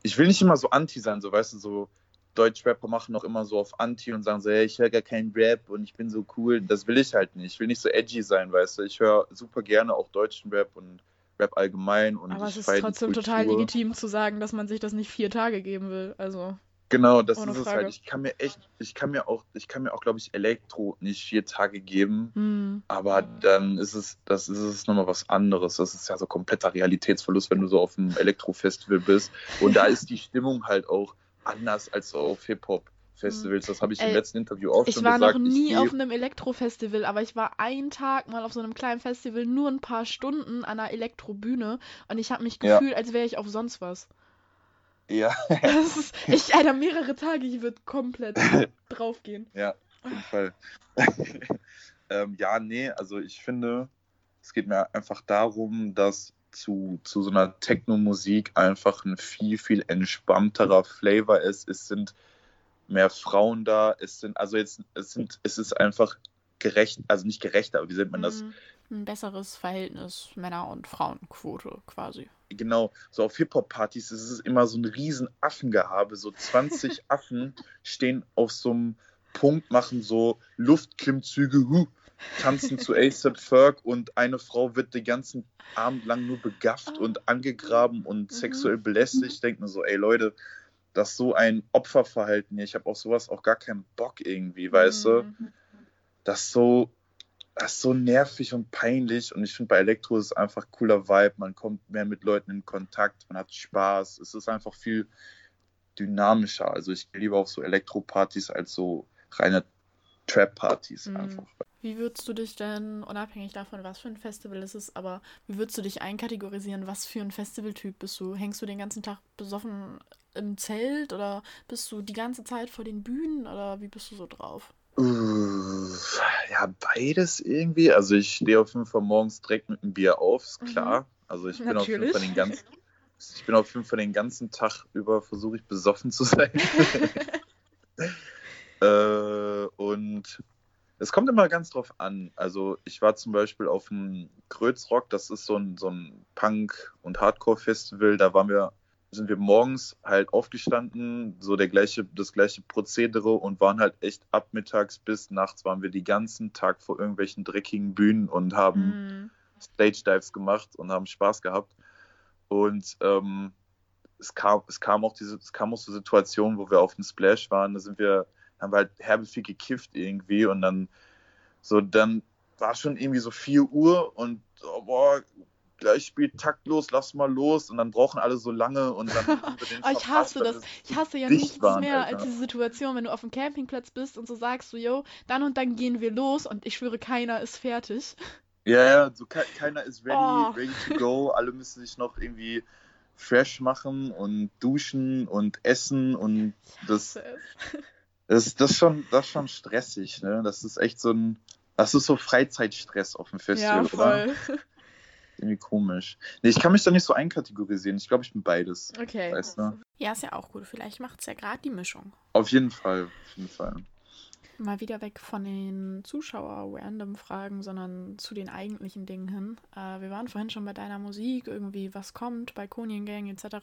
S3: ich will nicht immer so anti sein, so weißt du, so Deutschrapper machen noch immer so auf Anti und sagen so, hey, ich höre gar keinen Rap und ich bin so cool. Das will ich halt nicht. Ich will nicht so edgy sein, weißt du. Ich höre super gerne auch deutschen Rap und Rap allgemein und
S1: Aber es ist trotzdem total legitim zu sagen, dass man sich das nicht vier Tage geben will. Also,
S3: Genau, das ist es halt. Ich kann mir echt, ich kann mir auch, ich kann mir auch, glaube ich, Elektro nicht vier Tage geben.
S1: hm.
S3: Aber dann ist es, das ist es nochmal was anderes. Das ist ja so kompletter Realitätsverlust, wenn du so auf einem Elektrofestival bist. Und da ist die Stimmung halt auch anders als so auf Hip-Hop-Festivals. Das habe ich im
S1: Ey,
S3: letzten Interview auch
S1: Ich
S3: schon
S1: war
S3: gesagt.
S1: noch
S3: Ich
S1: nie
S3: geh-
S1: auf einem Elektrofestival, aber ich war einen Tag mal auf so einem kleinen Festival, nur ein paar Stunden an einer Elektrobühne und ich habe mich
S3: Ja.
S1: gefühlt, als wäre ich auf sonst was.
S3: Ja, [laughs]
S1: Das ist, ich, Alter, mehrere Tage, ich würde komplett [laughs] draufgehen.
S3: ja, auf jeden Fall. [laughs] ähm, ja, nee, also ich finde, es geht mir einfach darum, dass zu, zu so einer Techno-Musik einfach ein viel, viel entspannterer Flavor ist. Es sind mehr Frauen da, es sind, also jetzt, es sind, es ist einfach gerecht, also nicht gerechter, aber wie nennt man das?
S1: Hm, Ein besseres Verhältnis Männer- und Frauenquote quasi.
S3: Genau, so auf Hip-Hop-Partys ist es immer so ein riesen Affengehabe. So 20 [laughs] Affen stehen auf so einem Punkt, machen so Luftklimmzüge, hu, tanzen zu ASAP Ferg und eine Frau wird den ganzen Abend lang nur begafft und angegraben und sexuell belästigt. Denke mir so, ey Leute, das ist so ein Opferverhalten hier. Ich habe auf sowas auch gar keinen Bock irgendwie, weißt du?
S1: Hm.
S3: das so, das ist so nervig und peinlich. Und ich finde, bei Elektro ist es einfach cooler Vibe. Man kommt mehr mit Leuten in Kontakt, man hat Spaß. Es ist einfach viel dynamischer. Also ich gehe lieber auf so Elektropartys als so reine Trap-Partys
S1: Mhm.
S3: einfach.
S1: Wie würdest du dich denn, unabhängig davon, was für ein Festival es ist, aber wie würdest du dich einkategorisieren? Was für ein Festivaltyp bist du? Hängst du den ganzen Tag besoffen im Zelt oder bist du die ganze Zeit vor den Bühnen oder wie bist du so drauf?
S3: Ja, beides irgendwie. Also ich stehe auf jeden Fall morgens direkt mit einem Bier auf, ist
S1: Mhm.
S3: klar. Also ich bin auf jeden Fall den ganzen, ich bin auf jeden Fall den ganzen Tag über versuche ich besoffen zu sein. [laughs] [laughs] äh, und es kommt immer ganz drauf an. Also ich war zum Beispiel auf dem Krötzrock, das ist so ein, so ein Punk- und Hardcore-Festival, da waren wir, sind wir morgens halt aufgestanden, so der gleiche, das gleiche Prozedere und waren halt echt ab mittags bis nachts waren wir den ganzen Tag vor irgendwelchen dreckigen Bühnen und haben
S1: Mhm.
S3: Stage Dives gemacht und haben Spaß gehabt. Und ähm, es, kam, es kam auch diese, es kam auch so Situationen, wo wir auf dem Splash waren, da sind wir, haben wir halt herbe viel gekifft irgendwie und dann so, dann war schon irgendwie so 4 Uhr und oh, boah, gleich spielt taktlos, lass mal los und dann brauchen alle so lange und dann haben wir den [laughs]
S1: Oh, ich hasse das. Ich hasse ja nichts
S3: waren,
S1: mehr
S3: Alter.
S1: als diese Situation, wenn du auf dem Campingplatz bist und so sagst du, yo, dann und dann gehen wir los und ich schwöre, keiner ist fertig.
S3: Ja, ja, so ke keiner ist ready,
S1: Oh.
S3: ready to go. Alle müssen sich noch irgendwie fresh machen und duschen und essen und das,
S1: es.
S3: Das, das, ist schon, das ist schon stressig, ne? Das ist echt so ein, das ist so Freizeitstress auf dem Festival,
S1: Ja,
S3: oder?
S1: voll. [laughs]
S3: Irgendwie komisch. Nee, ich kann mich da nicht so einkategorisieren. Ich glaube, ich bin beides.
S1: Okay.
S3: Weißt du?
S1: Ja, ist ja auch gut. Vielleicht macht es ja gerade die Mischung.
S3: Auf jeden Fall, auf jeden Fall.
S1: Mal wieder weg von den Zuschauer-Random-Fragen, sondern zu den eigentlichen Dingen hin. Äh, wir waren vorhin schon bei deiner Musik, irgendwie was kommt, bei Konien Gang etc.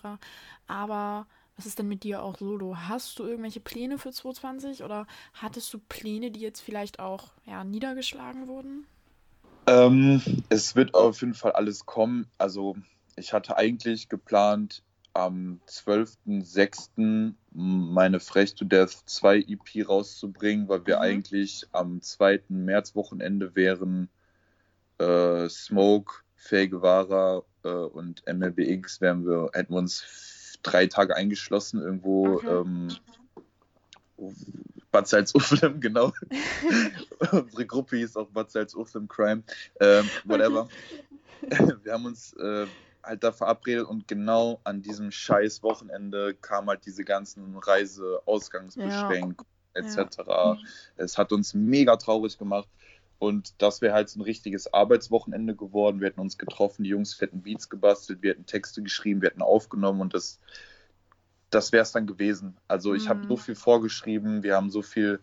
S1: Aber was ist denn mit dir auch solo? Hast du irgendwelche Pläne für 2020 oder hattest du Pläne, die jetzt vielleicht auch ja, niedergeschlagen wurden?
S3: Ähm, es wird auf jeden Fall alles kommen. Also, ich hatte eigentlich geplant, am 12.06. meine Fresh to Death 2 EP rauszubringen, weil wir
S1: Mhm.
S3: eigentlich am 2. März-Wochenende wären äh, Smoke, Fähige Wara äh, und MLBX wären wir, hätten wir uns drei Tage eingeschlossen irgendwo.
S1: Okay.
S3: Ähm, Bad Salzuflen, [laughs] genau. Unsere Gruppe hieß auch Bad Salzuflen Crime. Ähm, whatever. [laughs] Wir haben uns äh, halt da verabredet und genau an diesem scheiß Wochenende kam halt diese ganzen Reiseausgangsbeschränkungen etc. Es hat uns mega traurig gemacht. Und das wäre halt so ein richtiges Arbeitswochenende geworden. Wir hätten uns getroffen, die Jungs hätten Beats gebastelt, wir hätten Texte geschrieben, wir hätten aufgenommen und das, das wäre es dann gewesen. Also ich habe
S1: Mhm.
S3: so viel vorgeschrieben, wir haben so viel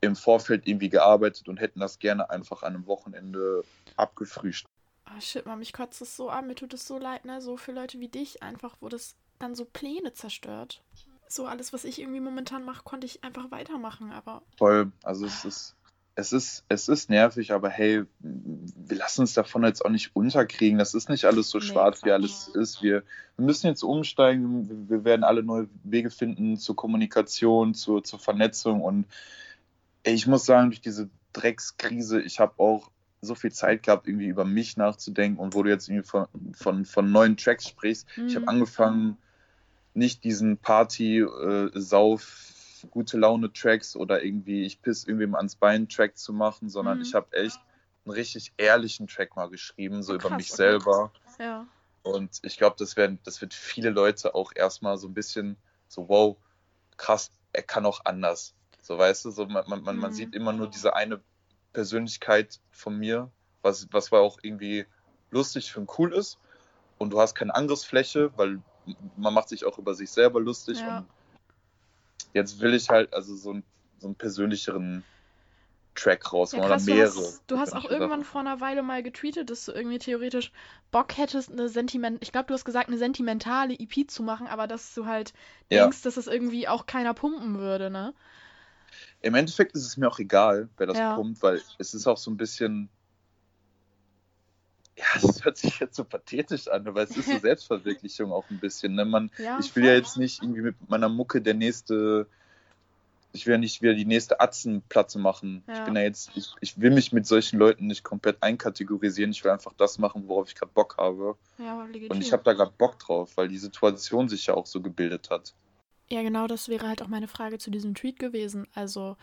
S3: im Vorfeld irgendwie gearbeitet und hätten das gerne einfach an einem Wochenende abgefrühstückt.
S1: Oh shit, Mann, mich kotzt es so an, mir tut es so leid, ne? So für Leute wie dich einfach, wo das dann so Pläne zerstört. So alles, was ich irgendwie momentan mache, konnte ich einfach weitermachen, aber
S3: Voll. Also es ist, es ist, es ist nervig, aber hey, wir lassen uns davon jetzt auch nicht unterkriegen. Das ist nicht alles so
S1: Nee,
S3: schwarz, wie alles ist. Wir, wir müssen jetzt umsteigen. Wir, werden alle neue Wege finden zur Kommunikation, zur, zur Vernetzung. Und ey, ich muss sagen, durch diese Dreckskrise, ich habe auch so viel Zeit gehabt, irgendwie über mich nachzudenken. Und wo du jetzt irgendwie von, von, von neuen Tracks sprichst, ich habe
S1: Mhm.
S3: angefangen, nicht diesen Party, äh, gute Laune Tracks oder irgendwie ich piss irgendwem ans Bein Track zu machen, sondern
S1: Mhm.
S3: ich habe echt einen richtig ehrlichen Track mal geschrieben, so
S1: Oh,
S3: über
S1: krass,
S3: mich
S1: okay.
S3: selber.
S1: ja.
S3: Und ich glaube, das, werden, das wird viele Leute auch erstmal so ein bisschen so, wow, krass, er kann auch anders. So, weißt du, so, man, man, man, man
S1: Mhm.
S3: sieht immer nur diese eine Persönlichkeit von mir, was, was war auch irgendwie lustig und cool ist. Und du hast keine Angriffsfläche, weil man macht sich auch über sich selber lustig.
S1: Ja.
S3: Und jetzt will ich halt also so, ein, so einen persönlicheren Track raushauen
S1: Ja,
S3: oder
S1: krass, du
S3: mehrere.
S1: hast, du hast auch irgendwann vor einer Weile mal getweetet, dass du irgendwie theoretisch Bock hättest, eine Sentiment, ich glaube, du hast gesagt, eine sentimentale EP zu machen, aber dass du halt
S3: Ja.
S1: denkst, dass das irgendwie auch keiner pumpen würde, ne?
S3: Im Endeffekt ist es mir auch egal, wer das
S1: Ja.
S3: pumpt, weil es ist auch so ein bisschen. Ja, [laughs] es hört sich jetzt so pathetisch an, aber es ist so [laughs] Selbstverwirklichung auch ein bisschen. Ne? Man,
S1: Ja,
S3: ich will ja jetzt nicht irgendwie mit meiner Mucke der nächste. Ich will ja nicht wieder die nächste Atzenplatte machen. Ich
S1: Ja.
S3: bin ja jetzt, ich, ich will mich mit solchen Leuten nicht komplett einkategorisieren. Ich will einfach das machen, worauf ich gerade Bock habe.
S1: ja, legitim.
S3: Und ich habe da gerade Bock drauf, weil die Situation sich ja auch so gebildet hat.
S1: Ja, genau, das wäre halt auch meine Frage zu diesem Tweet gewesen. Also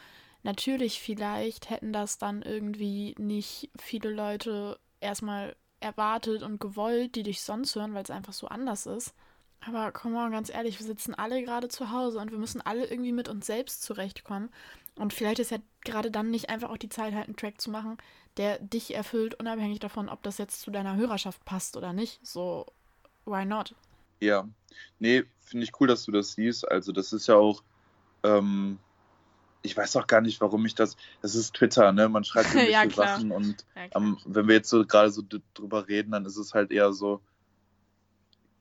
S1: natürlich vielleicht hätten das dann irgendwie nicht viele Leute erstmal erwartet und gewollt, die dich sonst hören, weil es einfach so anders ist. Aber komm mal, ganz ehrlich, wir sitzen alle gerade zu Hause und wir müssen alle irgendwie mit uns selbst zurechtkommen. Und vielleicht ist ja gerade dann nicht einfach auch die Zeit, halt einen Track zu machen, der dich erfüllt, unabhängig davon, ob das jetzt zu deiner Hörerschaft passt oder nicht. So, why not?
S3: Ja, nee, finde ich cool, dass du das siehst. Also, das ist ja auch, ähm, ich weiß auch gar nicht, warum ich das, das ist Twitter, ne? Man schreibt [laughs] irgendwelche
S1: Ja.
S3: Sachen und
S1: Ja,
S3: ähm, wenn wir jetzt so gerade so drüber reden, dann ist es halt eher so,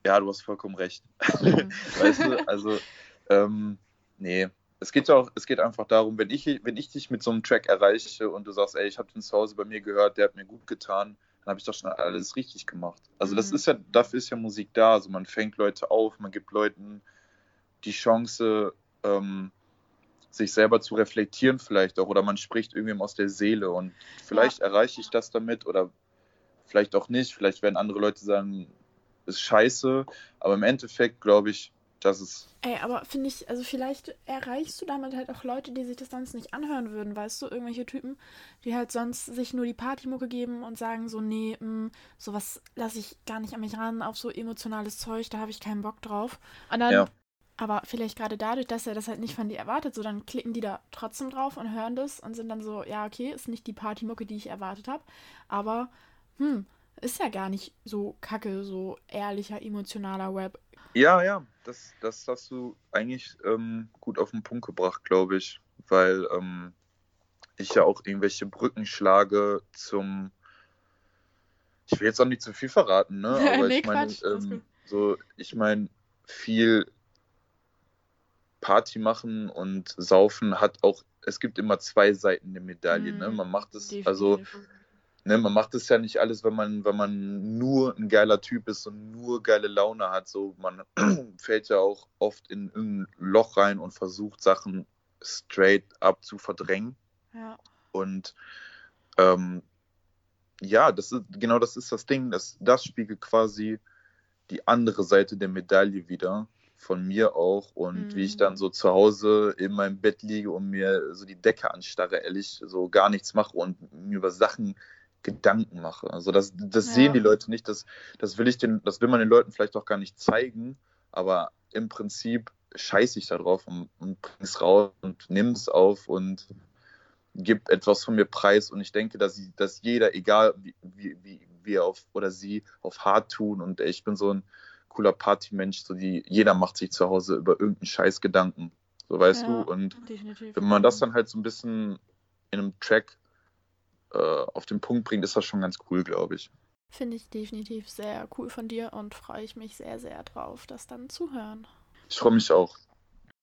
S3: ja, du hast vollkommen recht.
S1: Mhm. [laughs]
S3: weißt du, also, ähm, nee. Es geht ja auch, es geht einfach darum, wenn ich, wenn ich dich mit so einem Track erreiche und du sagst, ey, ich habe den zu Hause bei mir gehört, der hat mir gut getan, dann habe ich doch schon alles richtig gemacht. Also das
S1: Mhm.
S3: ist ja, dafür ist ja Musik da. Also man fängt Leute auf, man gibt Leuten die Chance, ähm, sich selber zu reflektieren vielleicht auch oder man spricht irgendwem aus der Seele und vielleicht erreiche ich das damit oder vielleicht auch nicht. Vielleicht werden andere Leute sagen, ist scheiße, aber im Endeffekt glaube ich, dass es
S1: Ey, aber finde ich, also vielleicht erreichst du damit halt auch Leute, die sich das sonst nicht anhören würden, weißt du? Irgendwelche Typen, die halt sonst sich nur die Partymucke geben und sagen so, nee, mh, sowas lasse ich gar nicht an mich ran, auf so emotionales Zeug, da habe ich keinen Bock drauf. Und dann,
S3: Ja.
S1: Aber vielleicht gerade dadurch, dass er das halt nicht von dir erwartet, so dann klicken die da trotzdem drauf und hören das und sind dann so, ja, okay, ist nicht die Partymucke, die ich erwartet habe, aber, hm, ist ja gar nicht so kacke, so ehrlicher, emotionaler Rap.
S3: Ja, ja, das, das hast du eigentlich ähm, gut auf den Punkt gebracht, glaube ich, weil ähm, ich ja auch irgendwelche Brücken schlage zum. Ich will jetzt auch nicht zu viel verraten, ne? [laughs] Aber
S1: Nee,
S3: ich meine, ähm, so, ich meine, viel Party machen und saufen hat auch, es gibt immer zwei Seiten der Medaille, ne?
S1: Mhm,
S3: Man macht es, also ne, man macht es ja nicht alles, wenn man, wenn man nur ein geiler Typ ist und nur geile Laune hat. So, man [clears throat] fällt ja auch oft in irgendein Loch rein und versucht Sachen straight up zu verdrängen.
S1: Ja.
S3: Und ähm, ja, das ist genau das ist das Ding. Das, das spiegelt quasi die andere Seite der Medaille wieder. Von mir auch. Und wie ich
S1: Mhm.
S3: dann so zu Hause in meinem Bett liege und mir so die Decke anstarre, ehrlich, so gar nichts mache und mir über Sachen Gedanken mache. Also das, das
S1: Ja.
S3: sehen die Leute nicht. Das, das will ich den, das will man den Leuten vielleicht auch gar nicht zeigen, aber im Prinzip scheiße ich da drauf und, und bring's raus und nimm's auf und gib etwas von mir preis und ich denke, dass, dass jeder, egal wie, wie, wie, wie er auf oder sie auf hart tun und ich bin so ein cooler Partymensch, so die, jeder macht sich zu Hause über irgendeinen Scheiß Gedanken, so weißt
S1: Ja.
S3: du und
S1: Definitiv.
S3: wenn man das dann halt so ein bisschen in einem Track äh, auf den Punkt bringt, ist das schon ganz cool, glaube ich.
S1: Finde ich definitiv sehr cool von dir und freue ich mich sehr, sehr drauf, das dann zu hören.
S3: Ich freue mich auch.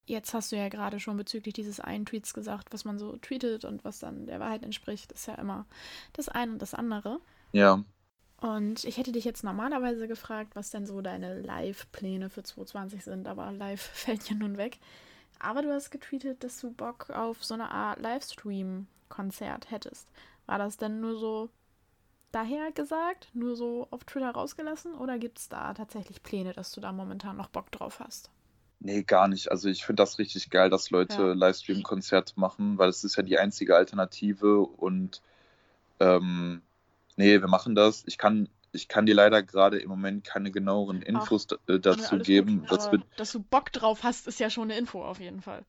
S1: Jetzt hast du ja gerade schon bezüglich dieses einen Tweets gesagt, was man so tweetet und was dann der Wahrheit entspricht, ist ja immer das eine und das andere.
S3: Ja,
S1: Und ich hätte dich jetzt normalerweise gefragt, was denn so deine Live-Pläne für 2020 sind, aber live [laughs] fällt ja nun weg. Aber du hast getweetet, dass du Bock auf so eine Art Livestream-Konzert hättest. War das denn nur so daher gesagt, nur so auf Twitter rausgelassen oder gibt es da tatsächlich Pläne, dass du da momentan noch Bock drauf hast?
S3: nee, gar nicht. Also ich finde das richtig geil, dass Leute
S1: Ja.
S3: Livestream-Konzerte machen, weil es ist ja die einzige Alternative und ähm, nee, wir machen das. Ich kann, ich kann dir leider gerade im Moment keine genaueren Infos d- äh, dazu geben. Das wird,
S1: dass du Bock drauf hast, ist ja schon eine Info auf jeden Fall.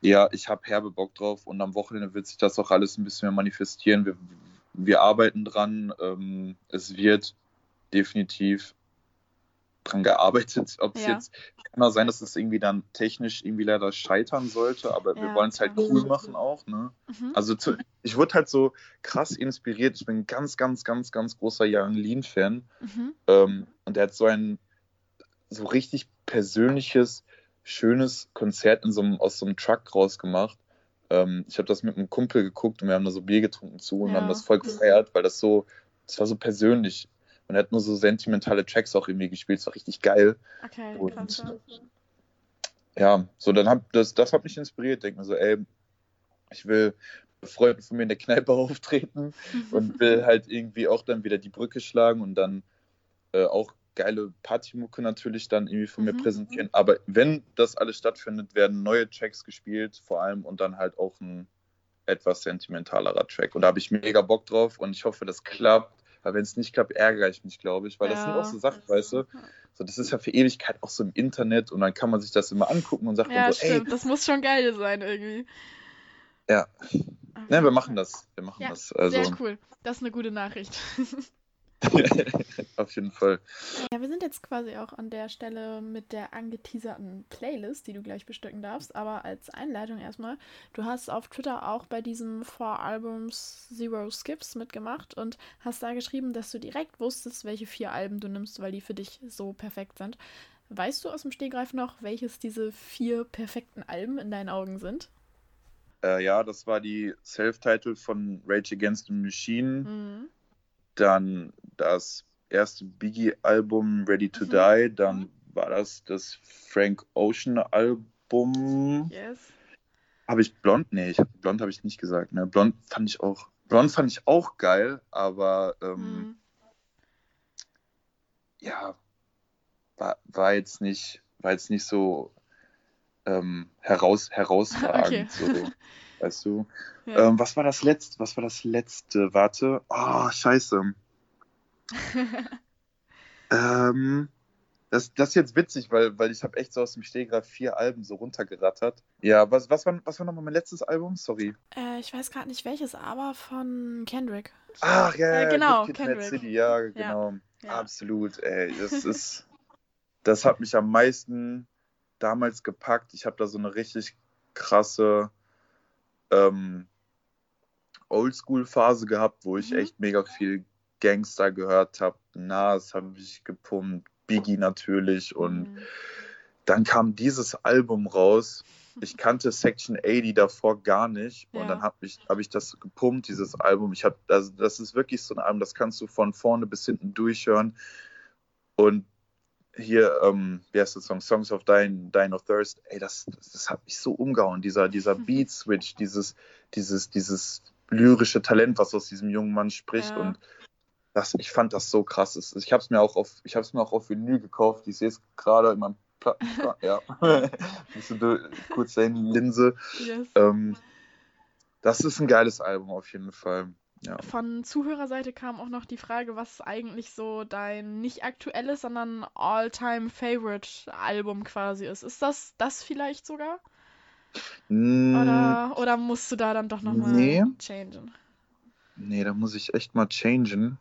S3: ja, ich habe herbe Bock drauf und am Wochenende wird sich das auch alles ein bisschen mehr manifestieren. Wir, wir arbeiten dran. Ähm, es wird definitiv dran gearbeitet. Ob es
S1: Ja.
S3: jetzt kann auch sein, dass es irgendwie dann technisch irgendwie leider scheitern sollte, aber wir
S1: Ja,
S3: wollen es halt cool machen auch. Ne?
S1: Mhm.
S3: Also zu, ich wurde halt so krass inspiriert. Ich bin ein ganz, ganz, ganz, ganz großer Young Lean-Fan.
S1: Mhm.
S3: Ähm, und er hat so ein so richtig persönliches, schönes Konzert in so einem, aus so einem Truck rausgemacht. Ähm, ich habe das mit einem Kumpel geguckt und wir haben da so Bier getrunken zu und
S1: Ja.
S3: haben das voll gefeiert, weil das so, das war so persönlich. Und er hat nur so sentimentale Tracks auch irgendwie gespielt, das war richtig geil.
S1: Okay,
S3: Und-
S1: krass. ja.
S3: Ja, so dann hab das, das hat mich inspiriert. Denk mir so, ey, ich will Freunden von mir in der Kneipe [laughs] auftreten und [laughs] will halt irgendwie auch dann wieder die Brücke schlagen und dann äh, auch geile Partymucke natürlich dann irgendwie von mir
S1: Mhm.
S3: präsentieren. Aber wenn das alles stattfindet, werden neue Tracks gespielt, vor allem und dann halt auch ein etwas sentimentalerer Track. Und da habe ich mega Bock drauf und ich hoffe, das klappt. Weil wenn es nicht klappt, ärgere ich mich, glaube ich. Weil das sind auch so Sachen, weißt du, so, das ist ja für Ewigkeit auch so im Internet und dann kann man sich das immer angucken und sagt
S1: Ja,
S3: dann so, ey,
S1: stimmt. Das muss schon geil sein irgendwie.
S3: ja, ne, wir machen das. Wir machen
S1: Ja,
S3: das. Also,
S1: Sehr cool. Das ist eine gute Nachricht. [laughs]
S3: auf jeden Fall.
S1: Ja, wir sind jetzt quasi auch an der Stelle mit der angeteaserten Playlist, die du gleich bestücken darfst. Aber als Einleitung erstmal, du hast auf Twitter auch bei diesem Four Albums Zero Skips mitgemacht und hast da geschrieben, dass du direkt wusstest, welche vier Alben du nimmst, weil die für dich so perfekt sind. Weißt du aus dem Stegreif noch, welches diese vier perfekten Alben in deinen Augen sind?
S3: Äh, ja, das war die Self-Title von Rage Against the Machine.
S1: Mhm.
S3: Dann das erste Biggie-Album Ready to
S1: Mhm.
S3: Die. Dann war das das Frank Ocean-Album.
S1: Yes.
S3: Habe ich Blond? Nee, ich Blond habe ich nicht gesagt. Ne? Blond fand ich auch. Blond fand ich auch geil, aber ähm,
S1: Mhm.
S3: ja, war, war jetzt nicht, war jetzt nicht so ähm, heraus, herausragend.
S1: Okay.
S3: So, [laughs] weißt du?
S1: Ja.
S3: Ähm, was war das letzte? Was war das letzte? Warte. Oh, scheiße. [laughs] ähm, das, das ist jetzt witzig, weil, weil ich habe echt so aus dem Stehgreif vier Alben so runtergerattert. Ja, was, was, war, was war nochmal mein letztes Album? Sorry.
S1: Äh, ich weiß gerade nicht welches, aber von Kendrick.
S3: Ach ja,
S1: Äh, genau, Kendrick.
S3: City, ja, genau.
S1: Ja.
S3: Absolut, ey. Das [laughs] ist, das hat mich am meisten damals gepackt. Ich habe da so eine richtig krasse ähm, Oldschool-Phase gehabt, wo ich
S1: Mhm.
S3: echt mega viel Gangster gehört habe. Nas habe ich gepumpt, Biggie natürlich und
S1: Mhm.
S3: dann kam dieses Album raus. Ich kannte Section 80 davor gar nicht. Und
S1: Ja.
S3: dann habe ich, hab ich das gepumpt, dieses Album. Ich hab, also das ist wirklich so ein Album, das kannst du von vorne bis hinten durchhören. Und hier, ähm, wie heißt der Song? Songs of Dying, Dying of Thirst. Ey, das, das, das hat mich so umgehauen. Dieser, dieser [laughs] Beat-Switch, dieses, dieses, dieses lyrische Talent, was aus diesem jungen Mann spricht.
S1: Ja.
S3: Und das, ich fand das so krass. Ich habe es mir auch auf, ich habe es mir auch auf Vinyl gekauft. Ich sehe es gerade in meinem Plattenschrank. [laughs] ja, [laughs] kurz dahin Linse.
S1: Yes.
S3: Ähm, das ist ein geiles Album auf jeden Fall. Ja.
S1: Von Zuhörerseite kam auch noch die Frage, was eigentlich so dein nicht aktuelles, sondern All-Time-Favorite-Album quasi ist. Ist das das vielleicht sogar?
S3: Mm,
S1: Oder, oder musst du da dann doch nochmal
S3: Nee.
S1: changen?
S3: Nee, da muss ich echt mal changen.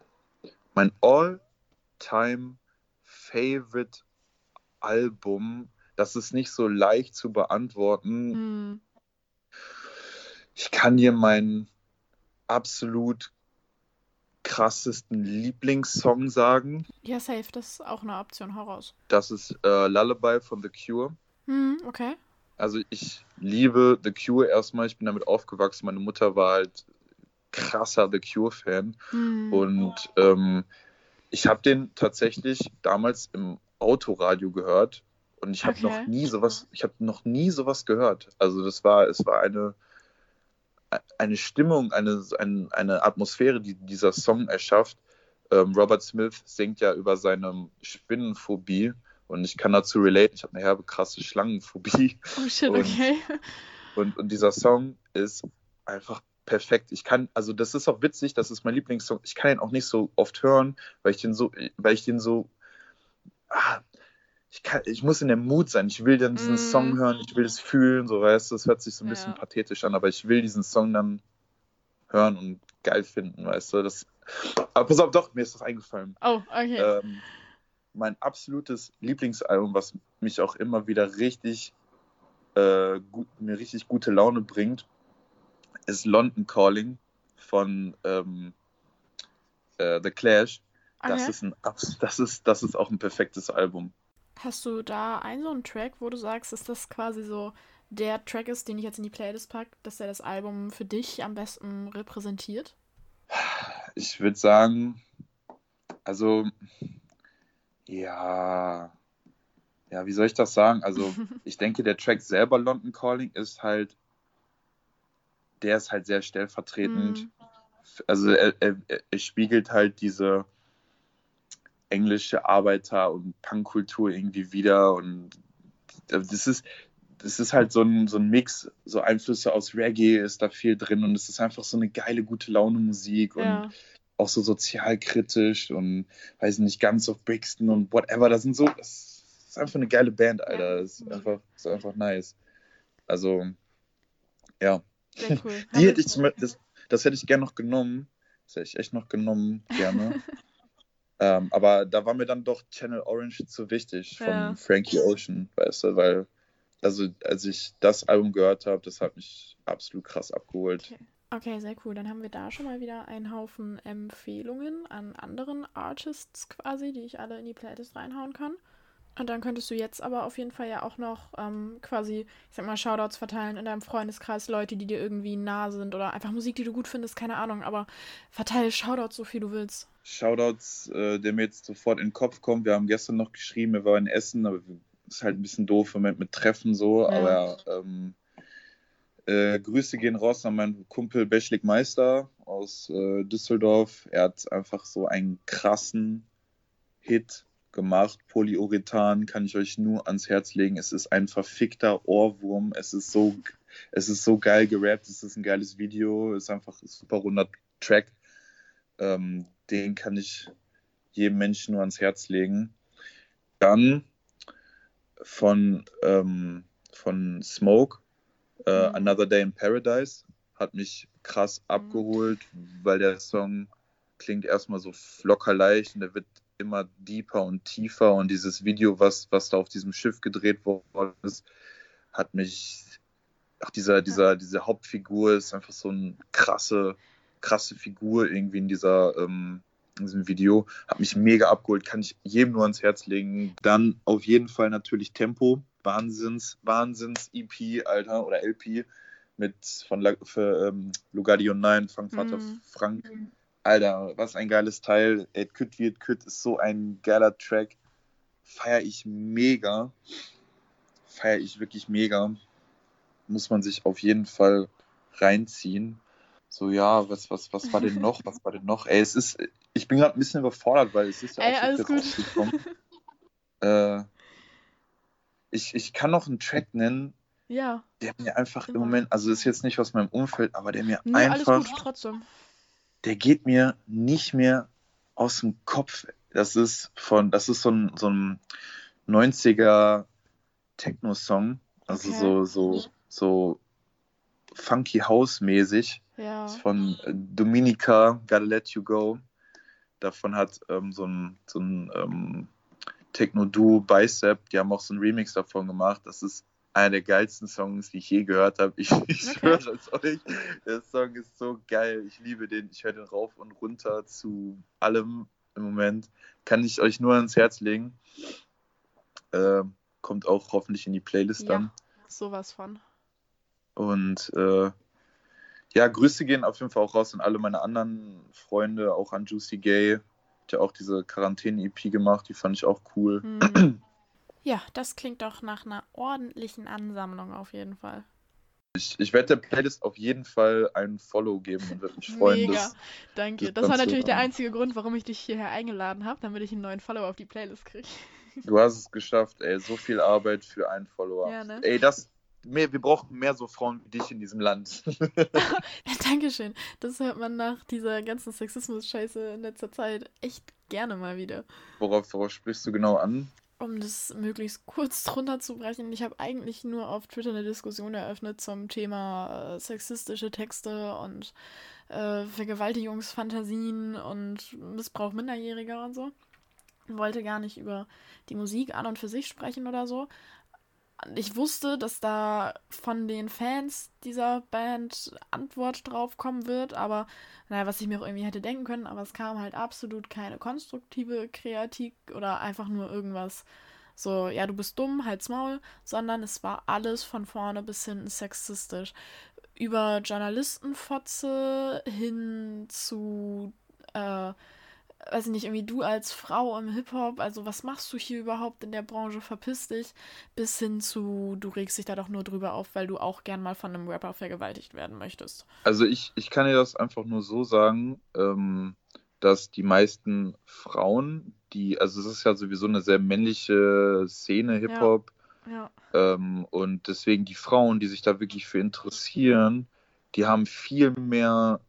S3: Mein all-time favorite Album, das ist nicht so leicht zu beantworten.
S1: Hm.
S3: Ich kann dir meinen absolut krassesten Lieblingssong sagen.
S1: Ja, safe, das ist auch eine Option. Hau raus.
S3: Das ist äh, Lullaby von The Cure.
S1: Hm, okay.
S3: Also ich liebe The Cure erstmal. Ich bin damit aufgewachsen. Meine Mutter war halt krasser The Cure-Fan.
S1: Hm.
S3: Und ähm, ich habe den tatsächlich damals im Autoradio gehört und ich habe
S1: Okay.
S3: noch nie sowas, ich habe noch nie sowas gehört. Also das war, es war eine eine Stimmung, eine, eine, eine Atmosphäre, die dieser Song erschafft. Ähm, Robert Smith singt ja über seine Spinnenphobie und ich kann dazu relate. Ich habe eine herbe krasse Schlangenphobie
S1: Oh shit,
S3: und-
S1: okay.
S3: und, und dieser Song ist einfach perfekt. Ich kann, also das ist auch witzig, das ist mein Lieblingssong. Ich kann ihn auch nicht so oft hören, weil ich den so, weil ich den so, ah, ich, kann, ich muss in der Mut sein. Ich will dann diesen
S1: Mm.
S3: Song hören, ich will es fühlen, so weißt du, das hört sich so ein bisschen
S1: Ja.
S3: pathetisch an, aber ich will diesen Song dann hören und geil finden, weißt du. Das, aber pass auf, doch, mir ist das eingefallen.
S1: Oh, okay.
S3: Ähm, mein absolutes Lieblingsalbum, was mich auch immer wieder richtig, äh, gut, mir richtig gute Laune bringt, ist London Calling von ähm, äh, The Clash. Das
S1: okay.
S3: ist ein das ist das ist auch ein perfektes Album.
S1: Hast du da einen so einen Track, wo du sagst, dass das quasi so der Track ist, den ich jetzt in die Playlist packe, dass er das Album für dich am besten repräsentiert?
S3: Ich würde sagen, also ja, ja, wie soll ich das sagen? Also [laughs] ich denke, der Track selber London Calling ist halt, der ist halt sehr stellvertretend.
S1: Hm.
S3: Also er, er, er spiegelt halt diese englische Arbeiter- und Punkkultur irgendwie wieder und das ist, es ist halt so ein, so ein Mix, so Einflüsse aus Reggae ist da viel drin und es ist einfach so eine geile, gute Laune Musik und
S1: Ja.
S3: auch so sozialkritisch und weiß nicht, ganz auf Brixton und whatever. Das sind so, das ist einfach eine geile Band, Alter. Das ist einfach, das ist einfach nice. Also, ja.
S1: Sehr cool.
S3: Die hätte ich zum, das, das hätte ich gerne noch genommen. Das hätte ich echt noch genommen, gerne. [laughs] ähm, aber da war mir dann doch Channel Orange zu wichtig von
S1: Ja.
S3: Frankie Ocean, weißt du, weil, also als ich das Album gehört habe, das hat mich absolut krass abgeholt.
S1: Okay. Okay, sehr cool. Dann haben wir da schon mal wieder einen Haufen Empfehlungen an anderen Artists quasi, die ich alle in die Playlist reinhauen kann. Und dann könntest du jetzt aber auf jeden Fall ja auch noch ähm, quasi, ich sag mal, Shoutouts verteilen in deinem Freundeskreis, Leute, die dir irgendwie nah sind oder einfach Musik, die du gut findest, keine Ahnung, aber verteile Shoutouts so viel du willst.
S3: Shoutouts, äh, der mir jetzt sofort in den Kopf kommt. Wir haben gestern noch geschrieben, wir waren in Essen, aber ist halt ein bisschen doof im Moment mit Treffen so.
S1: Ja.
S3: Aber ähm, äh, Grüße gehen raus an meinen Kumpel Beschlik Meister aus äh, Düsseldorf. Er hat einfach so einen krassen Hit gemacht. Polyurethan kann ich euch nur ans Herz legen. Es ist ein verfickter Ohrwurm. Es ist so, es ist so geil gerappt. Es ist ein geiles Video. Es ist einfach ein super runder Track. Ähm, den kann ich jedem Menschen nur ans Herz legen. Dann von, ähm, von Smoke, äh,
S1: Mhm.
S3: Another Day in Paradise, hat mich krass abgeholt, weil der Song klingt erstmal so locker leicht und der wird immer deeper und tiefer und dieses Video, was, was da auf diesem Schiff gedreht worden ist, hat mich, ach, dieser, dieser, diese Hauptfigur ist einfach so eine krasse, krasse Figur irgendwie in dieser, ähm, in diesem Video, hat mich mega abgeholt, kann ich jedem nur ans Herz legen. Dann auf jeden Fall natürlich Tempo, Wahnsinns, Wahnsinns-EP, Alter, oder LP mit von La für, ähm, Lugardio 9, Frankvater
S1: Mhm.
S3: Frank. Alter, was ein geiles Teil. Et Küt wird Küt ist so ein geiler Track. Feier ich mega. Feier ich wirklich mega. Muss man sich auf jeden Fall reinziehen. So, ja, was, was, was war denn noch? Was war denn noch? Ey, es ist, ich bin gerade ein bisschen überfordert, weil es ist ja
S1: Ey,
S3: auch so
S1: alles gut.
S3: äh, ich, ich kann noch einen Track nennen,
S1: Ja,
S3: der mir einfach im
S1: Immer.
S3: Moment, also ist jetzt nicht aus meinem Umfeld, aber der mir
S1: nee, alles
S3: einfach,
S1: gut, trotzdem.
S3: Der geht mir nicht mehr aus dem Kopf. Das ist von, das ist so ein, so ein 90er Techno-Song, also
S1: Okay.
S3: so, so, so funky House-mäßig.
S1: Ja.
S3: Ist von äh, Dominica, Gotta Let You Go. Davon hat ähm, so ein, so ein ähm, Techno-Duo Bicep, die haben auch so einen Remix davon gemacht. Das ist einer der geilsten Songs, die ich je gehört habe. Ich, ich
S1: Okay.
S3: schwöre es euch, der Song ist so geil. Ich liebe den. Ich höre den rauf und runter zu allem im Moment. Kann ich euch nur ans Herz legen. Ähm, kommt auch hoffentlich in die Playlist dann.
S1: Ja, sowas von.
S3: Und äh, ja, Grüße gehen auf jeden Fall auch raus an alle meine anderen Freunde, auch an Juicy Gay. Hat ja auch diese Quarantäne-EP gemacht, die fand ich auch cool.
S1: Hm. Ja, das klingt doch nach einer ordentlichen Ansammlung auf jeden Fall.
S3: Ich, ich werde der Playlist auf jeden Fall einen Follow geben und würde mich freuen.
S1: Mega,
S3: dass-
S1: danke.
S3: das
S1: Das war natürlich der einzige Grund, warum ich dich hierher eingeladen habe, damit ich einen neuen Follower auf die Playlist kriege.
S3: Du hast es geschafft, ey. So viel Arbeit für einen Follower.
S1: Ja, ne?
S3: Ey, das. Mehr, wir brauchen mehr so Frauen wie dich in diesem Land. [laughs] [laughs]
S1: Dankeschön. Das hört man nach dieser ganzen Sexismus-Scheiße in letzter Zeit echt gerne mal wieder.
S3: worauf, worauf sprichst du genau an?
S1: Um das möglichst kurz [laughs] drunter zu brechen, ich habe eigentlich nur auf Twitter eine Diskussion eröffnet zum Thema äh, sexistische Texte und äh, Vergewaltigungsfantasien und Missbrauch Minderjähriger und so. Wollte gar nicht über die Musik an und für sich sprechen oder so. Ich wusste, dass da von den Fans dieser Band Antwort drauf kommen wird, aber naja, was ich mir auch irgendwie hätte denken können, aber es kam halt absolut keine konstruktive Kritik oder einfach nur irgendwas so, ja, du bist dumm, halt's Maul, sondern es war alles von vorne bis hinten sexistisch. Über Journalistenfotze hin zu, äh, weiß ich nicht, irgendwie du als Frau im Hip-Hop, also was machst du hier überhaupt in der Branche, verpiss dich, bis hin zu, du regst dich da doch nur drüber auf, weil du auch gern mal von einem Rapper vergewaltigt werden möchtest.
S3: Also ich, ich kann dir das einfach nur so sagen, ähm, dass die meisten Frauen, die, also es ist ja sowieso eine sehr männliche Szene, Hip-Hop,
S1: Ja.
S3: Ähm, und deswegen die Frauen, die sich da wirklich für interessieren, die haben viel mehr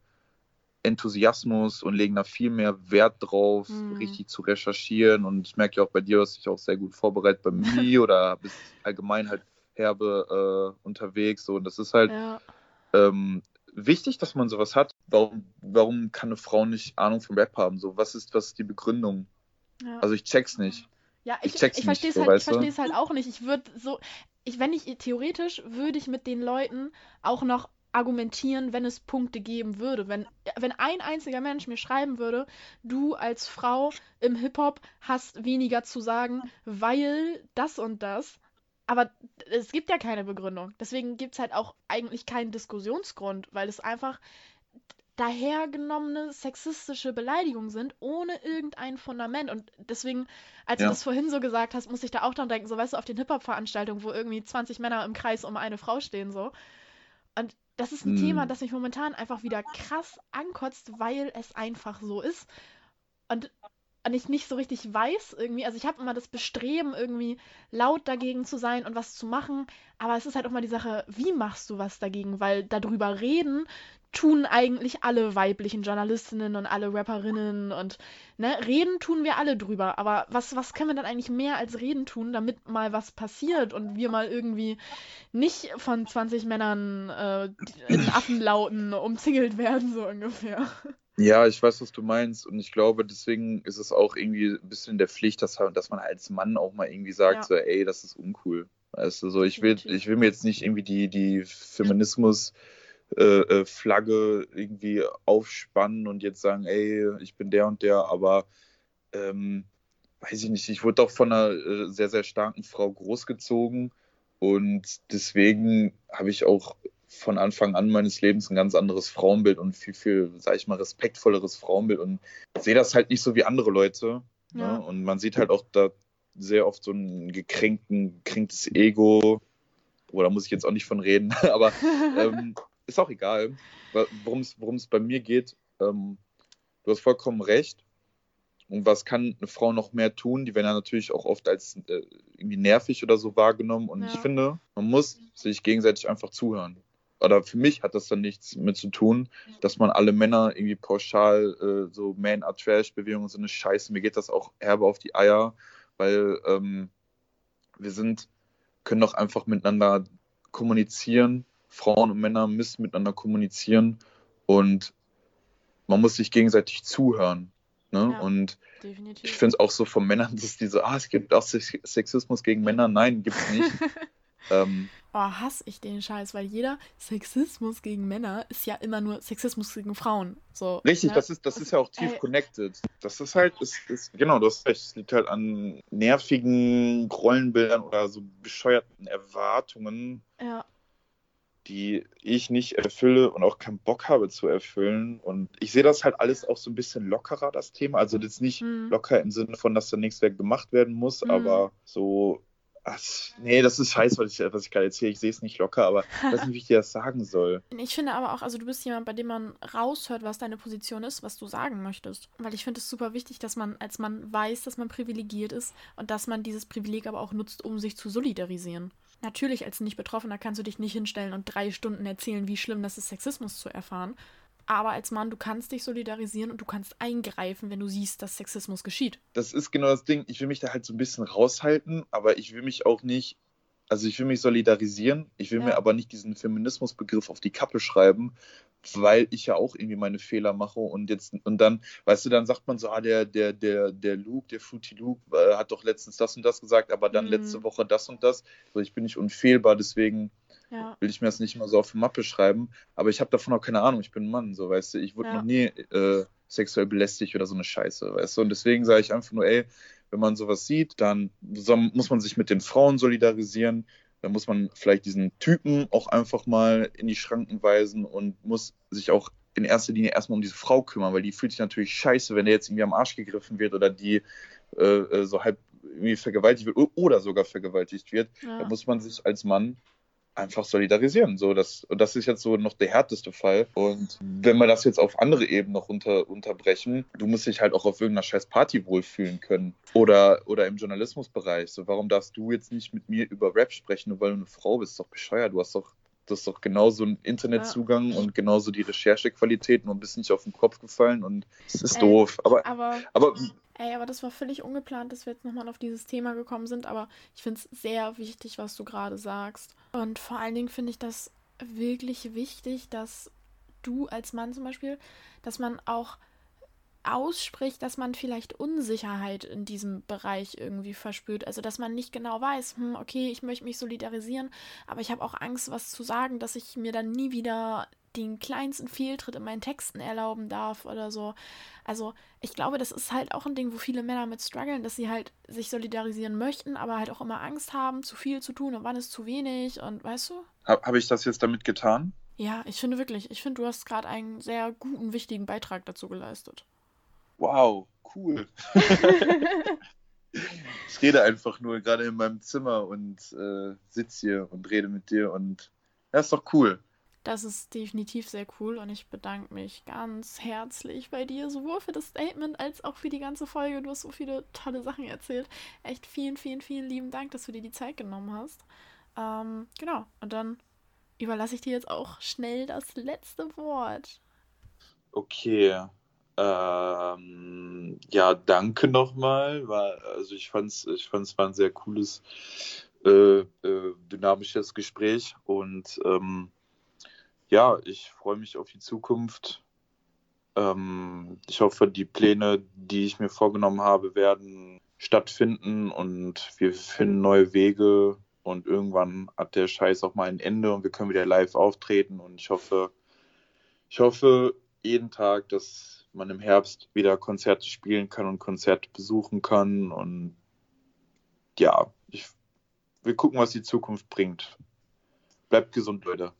S3: Enthusiasmus und legen da viel mehr Wert drauf,
S1: Mhm.
S3: richtig zu recherchieren. Und ich merke ja auch bei dir, du hast dich auch sehr gut vorbereitet bei mir [laughs] oder bist allgemein halt herbe äh, unterwegs. So. Und das ist halt
S1: Ja.
S3: ähm, wichtig, dass man sowas hat. Warum, warum kann eine Frau nicht Ahnung vom Rap haben? So, was ist, was ist die Begründung?
S1: ja.
S3: Also ich check's nicht.
S1: Ja,
S3: Ich
S1: ich, ich, verstehe es
S3: so,
S1: halt, ich halt auch nicht. Ich würde so, ich, wenn ich theoretisch würde ich mit den Leuten auch noch argumentieren, wenn es Punkte geben würde. Wenn, wenn ein einziger Mensch mir schreiben würde, du als Frau im Hip-Hop hast weniger zu sagen, weil das und das. Aber es gibt ja keine Begründung. Deswegen gibt es halt auch eigentlich keinen Diskussionsgrund, weil es einfach dahergenommene sexistische Beleidigungen sind, ohne irgendein Fundament. Und deswegen, als
S3: Ja.
S1: du das vorhin so gesagt hast, muss ich da auch dran denken, so weißt du, auf den Hip-Hop-Veranstaltungen, wo irgendwie 20 Männer im Kreis um eine Frau stehen, so. Und das ist ein
S3: Hm.
S1: Thema, das mich momentan einfach wieder krass ankotzt, weil es einfach so ist. Und, und ich nicht so richtig weiß irgendwie, also ich habe immer das Bestreben, irgendwie laut dagegen zu sein und was zu machen, aber es ist halt auch mal die Sache, wie machst du was dagegen? Weil darüber reden tun eigentlich alle weiblichen Journalistinnen und alle Rapperinnen und ne, reden tun wir alle drüber, aber was, was können wir dann eigentlich mehr als reden tun, damit mal was passiert und wir mal irgendwie nicht von 20 Männern äh, in Affenlauten [laughs] umzingelt werden, so ungefähr.
S3: Ja, ich weiß, was du meinst. Und ich glaube, deswegen ist es auch irgendwie ein bisschen der Pflicht, dass, dass man als Mann auch mal irgendwie sagt,
S1: Ja.
S3: so, ey, das ist uncool. Weißt du, so, ich will, ich will mir jetzt nicht irgendwie die, die Feminismus äh, äh, Flagge irgendwie aufspannen und jetzt sagen, ey, ich bin der und der, aber ähm, weiß ich nicht, ich wurde doch von einer äh, sehr, sehr starken Frau großgezogen und deswegen habe ich auch von Anfang an meines Lebens ein ganz anderes Frauenbild und viel, viel, sag ich mal, respektvolleres Frauenbild und sehe das halt nicht so wie andere Leute.
S1: Ja.
S3: Ne? Und man sieht halt auch da sehr oft so ein gekränkten, gekränktes Ego. Oh, da muss ich jetzt auch nicht von reden, [laughs] aber ähm, [laughs] ist auch egal, worum es bei mir geht. Ähm, du hast vollkommen recht. Und was kann eine Frau noch mehr tun? Die werden ja natürlich auch oft als äh, irgendwie nervig oder so wahrgenommen. Und
S1: Ja.
S3: ich finde, man muss sich gegenseitig einfach zuhören. Oder für mich hat das dann nichts mit zu tun, dass man alle Männer irgendwie pauschal äh, so Man are Trash Bewegungen sind eine Scheiße. Mir geht das auch herbe auf die Eier, weil ähm, wir sind, können doch einfach miteinander kommunizieren. Frauen und Männer müssen miteinander kommunizieren und man muss sich gegenseitig zuhören. Ne?
S1: Ja.
S3: Und
S1: Definitiv.
S3: ich finde es auch so von Männern, dass die so, ah, es gibt auch Sex- Sexismus gegen Männer. Nein, gibt es nicht. [laughs] ähm,
S1: Oh, hasse ich den Scheiß, weil jeder Sexismus gegen Männer ist ja immer nur Sexismus gegen Frauen. So,
S3: richtig,
S1: ne?
S3: das ist, das ist ja auch tief
S1: Ey.
S3: connected. Das ist halt, ist, ist, genau, recht, es liegt halt an nervigen Rollenbildern oder so bescheuerten Erwartungen,
S1: Ja,
S3: die ich nicht erfülle und auch keinen Bock habe zu erfüllen. Und ich sehe das halt alles auch so ein bisschen lockerer, das Thema. Also das nicht
S1: Mhm.
S3: locker im Sinne von, dass da nichts mehr gemacht werden muss,
S1: Mhm.
S3: aber so. Ach, nee, das ist scheiße, was ich, was ich gerade erzähle. Ich sehe es nicht locker, aber ich [laughs] weiß nicht, wie ich dir das sagen soll.
S1: Ich finde aber auch, also du bist jemand, bei dem man raushört, was deine Position ist, was du sagen möchtest. Weil ich finde es super wichtig, dass man als Mann weiß, dass man privilegiert ist und dass man dieses Privileg aber auch nutzt, um sich zu solidarisieren. Natürlich, als Nicht-Betroffener kannst du dich nicht hinstellen und drei Stunden erzählen, wie schlimm das ist, Sexismus zu erfahren. Aber als Mann, du kannst dich solidarisieren und du kannst eingreifen, wenn du siehst, dass Sexismus geschieht.
S3: Das ist genau das Ding. Ich will mich da halt so ein bisschen raushalten, aber ich will mich auch nicht. Also ich will mich solidarisieren, ich will
S1: Ja.
S3: mir aber nicht diesen Feminismusbegriff auf die Kappe schreiben, weil ich ja auch irgendwie meine Fehler mache und jetzt und dann, weißt du, dann sagt man so, ah, der, der, der, der Luke, der Fruity Luke, äh, hat doch letztens das und das gesagt, aber dann
S1: Mhm.
S3: letzte Woche das und das. So, ich bin nicht unfehlbar, deswegen
S1: Ja.
S3: will ich mir das nicht mal so auf die Mappe schreiben. Aber ich habe davon auch keine Ahnung, ich bin ein Mann, so weißt du, ich wurde
S1: Ja.
S3: noch nie äh, sexuell belästigt oder so eine Scheiße, weißt du. Und deswegen sage ich einfach nur, ey, wenn man sowas sieht, dann muss man sich mit den Frauen solidarisieren. Dann muss man vielleicht diesen Typen auch einfach mal in die Schranken weisen und muss sich auch in erster Linie erstmal um diese Frau kümmern, weil die fühlt sich natürlich scheiße, wenn der jetzt irgendwie am Arsch gegriffen wird oder die äh, äh, so halb irgendwie vergewaltigt wird oder sogar vergewaltigt wird.
S1: Ja.
S3: Da muss man sich als Mann einfach solidarisieren. So, das, und das ist jetzt so noch der härteste Fall. Und wenn wir das jetzt auf andere Ebenen noch unter, unterbrechen, du musst dich halt auch auf irgendeiner scheiß Party wohlfühlen können. Oder, oder im Journalismusbereich. So, warum darfst du jetzt nicht mit mir über Rap sprechen, nur weil du eine Frau bist? Doch bescheuert. Du hast doch das ist doch genauso ein Internetzugang ja. und genauso die Recherchequalität, nur ein bisschen nicht auf den Kopf gefallen und es ist ey, doof. Aber,
S1: aber,
S3: aber
S1: Ey, aber das war völlig ungeplant, dass wir jetzt nochmal auf dieses Thema gekommen sind. Aber ich finde es sehr wichtig, was du gerade sagst. Und vor allen Dingen finde ich das wirklich wichtig, dass du als Mann zum Beispiel, dass man auch ausspricht, dass man vielleicht Unsicherheit in diesem Bereich irgendwie verspürt. Also, dass man nicht genau weiß, hm, okay, ich möchte mich solidarisieren, aber ich habe auch Angst, was zu sagen, dass ich mir dann nie wieder den kleinsten Fehltritt in meinen Texten erlauben darf oder so. Also, ich glaube, das ist halt auch ein Ding, wo viele Männer mit strugglen, dass sie halt sich solidarisieren möchten, aber halt auch immer Angst haben, zu viel zu tun und wann ist zu wenig und weißt du?
S3: Habe hab ich das jetzt damit getan?
S1: Ja, ich finde wirklich, ich finde, du hast gerade einen sehr guten, wichtigen Beitrag dazu geleistet.
S3: Wow, cool. [laughs] ich rede einfach nur gerade in meinem Zimmer und äh, sitze hier und rede mit dir und ja, ist doch cool.
S1: Das ist definitiv sehr cool und ich bedanke mich ganz herzlich bei dir, sowohl für das Statement als auch für die ganze Folge. Du hast so viele tolle Sachen erzählt. Echt vielen, vielen, vielen lieben Dank, dass du dir die Zeit genommen hast. Ähm, genau, und dann überlasse ich dir jetzt auch schnell das letzte Wort.
S3: Okay, ähm, ja, danke nochmal. Also ich fand es ich fand's war ein sehr cooles, äh, äh, dynamisches Gespräch und ähm, ja, ich freue mich auf die Zukunft. Ähm, ich hoffe, die Pläne, die ich mir vorgenommen habe, werden stattfinden und wir finden neue Wege und irgendwann hat der Scheiß auch mal ein Ende und wir können wieder live auftreten und ich hoffe, ich hoffe jeden Tag, dass man im Herbst wieder Konzerte spielen kann und Konzerte besuchen kann. Und ja, ich will gucken, was die Zukunft bringt. Bleibt gesund, Leute.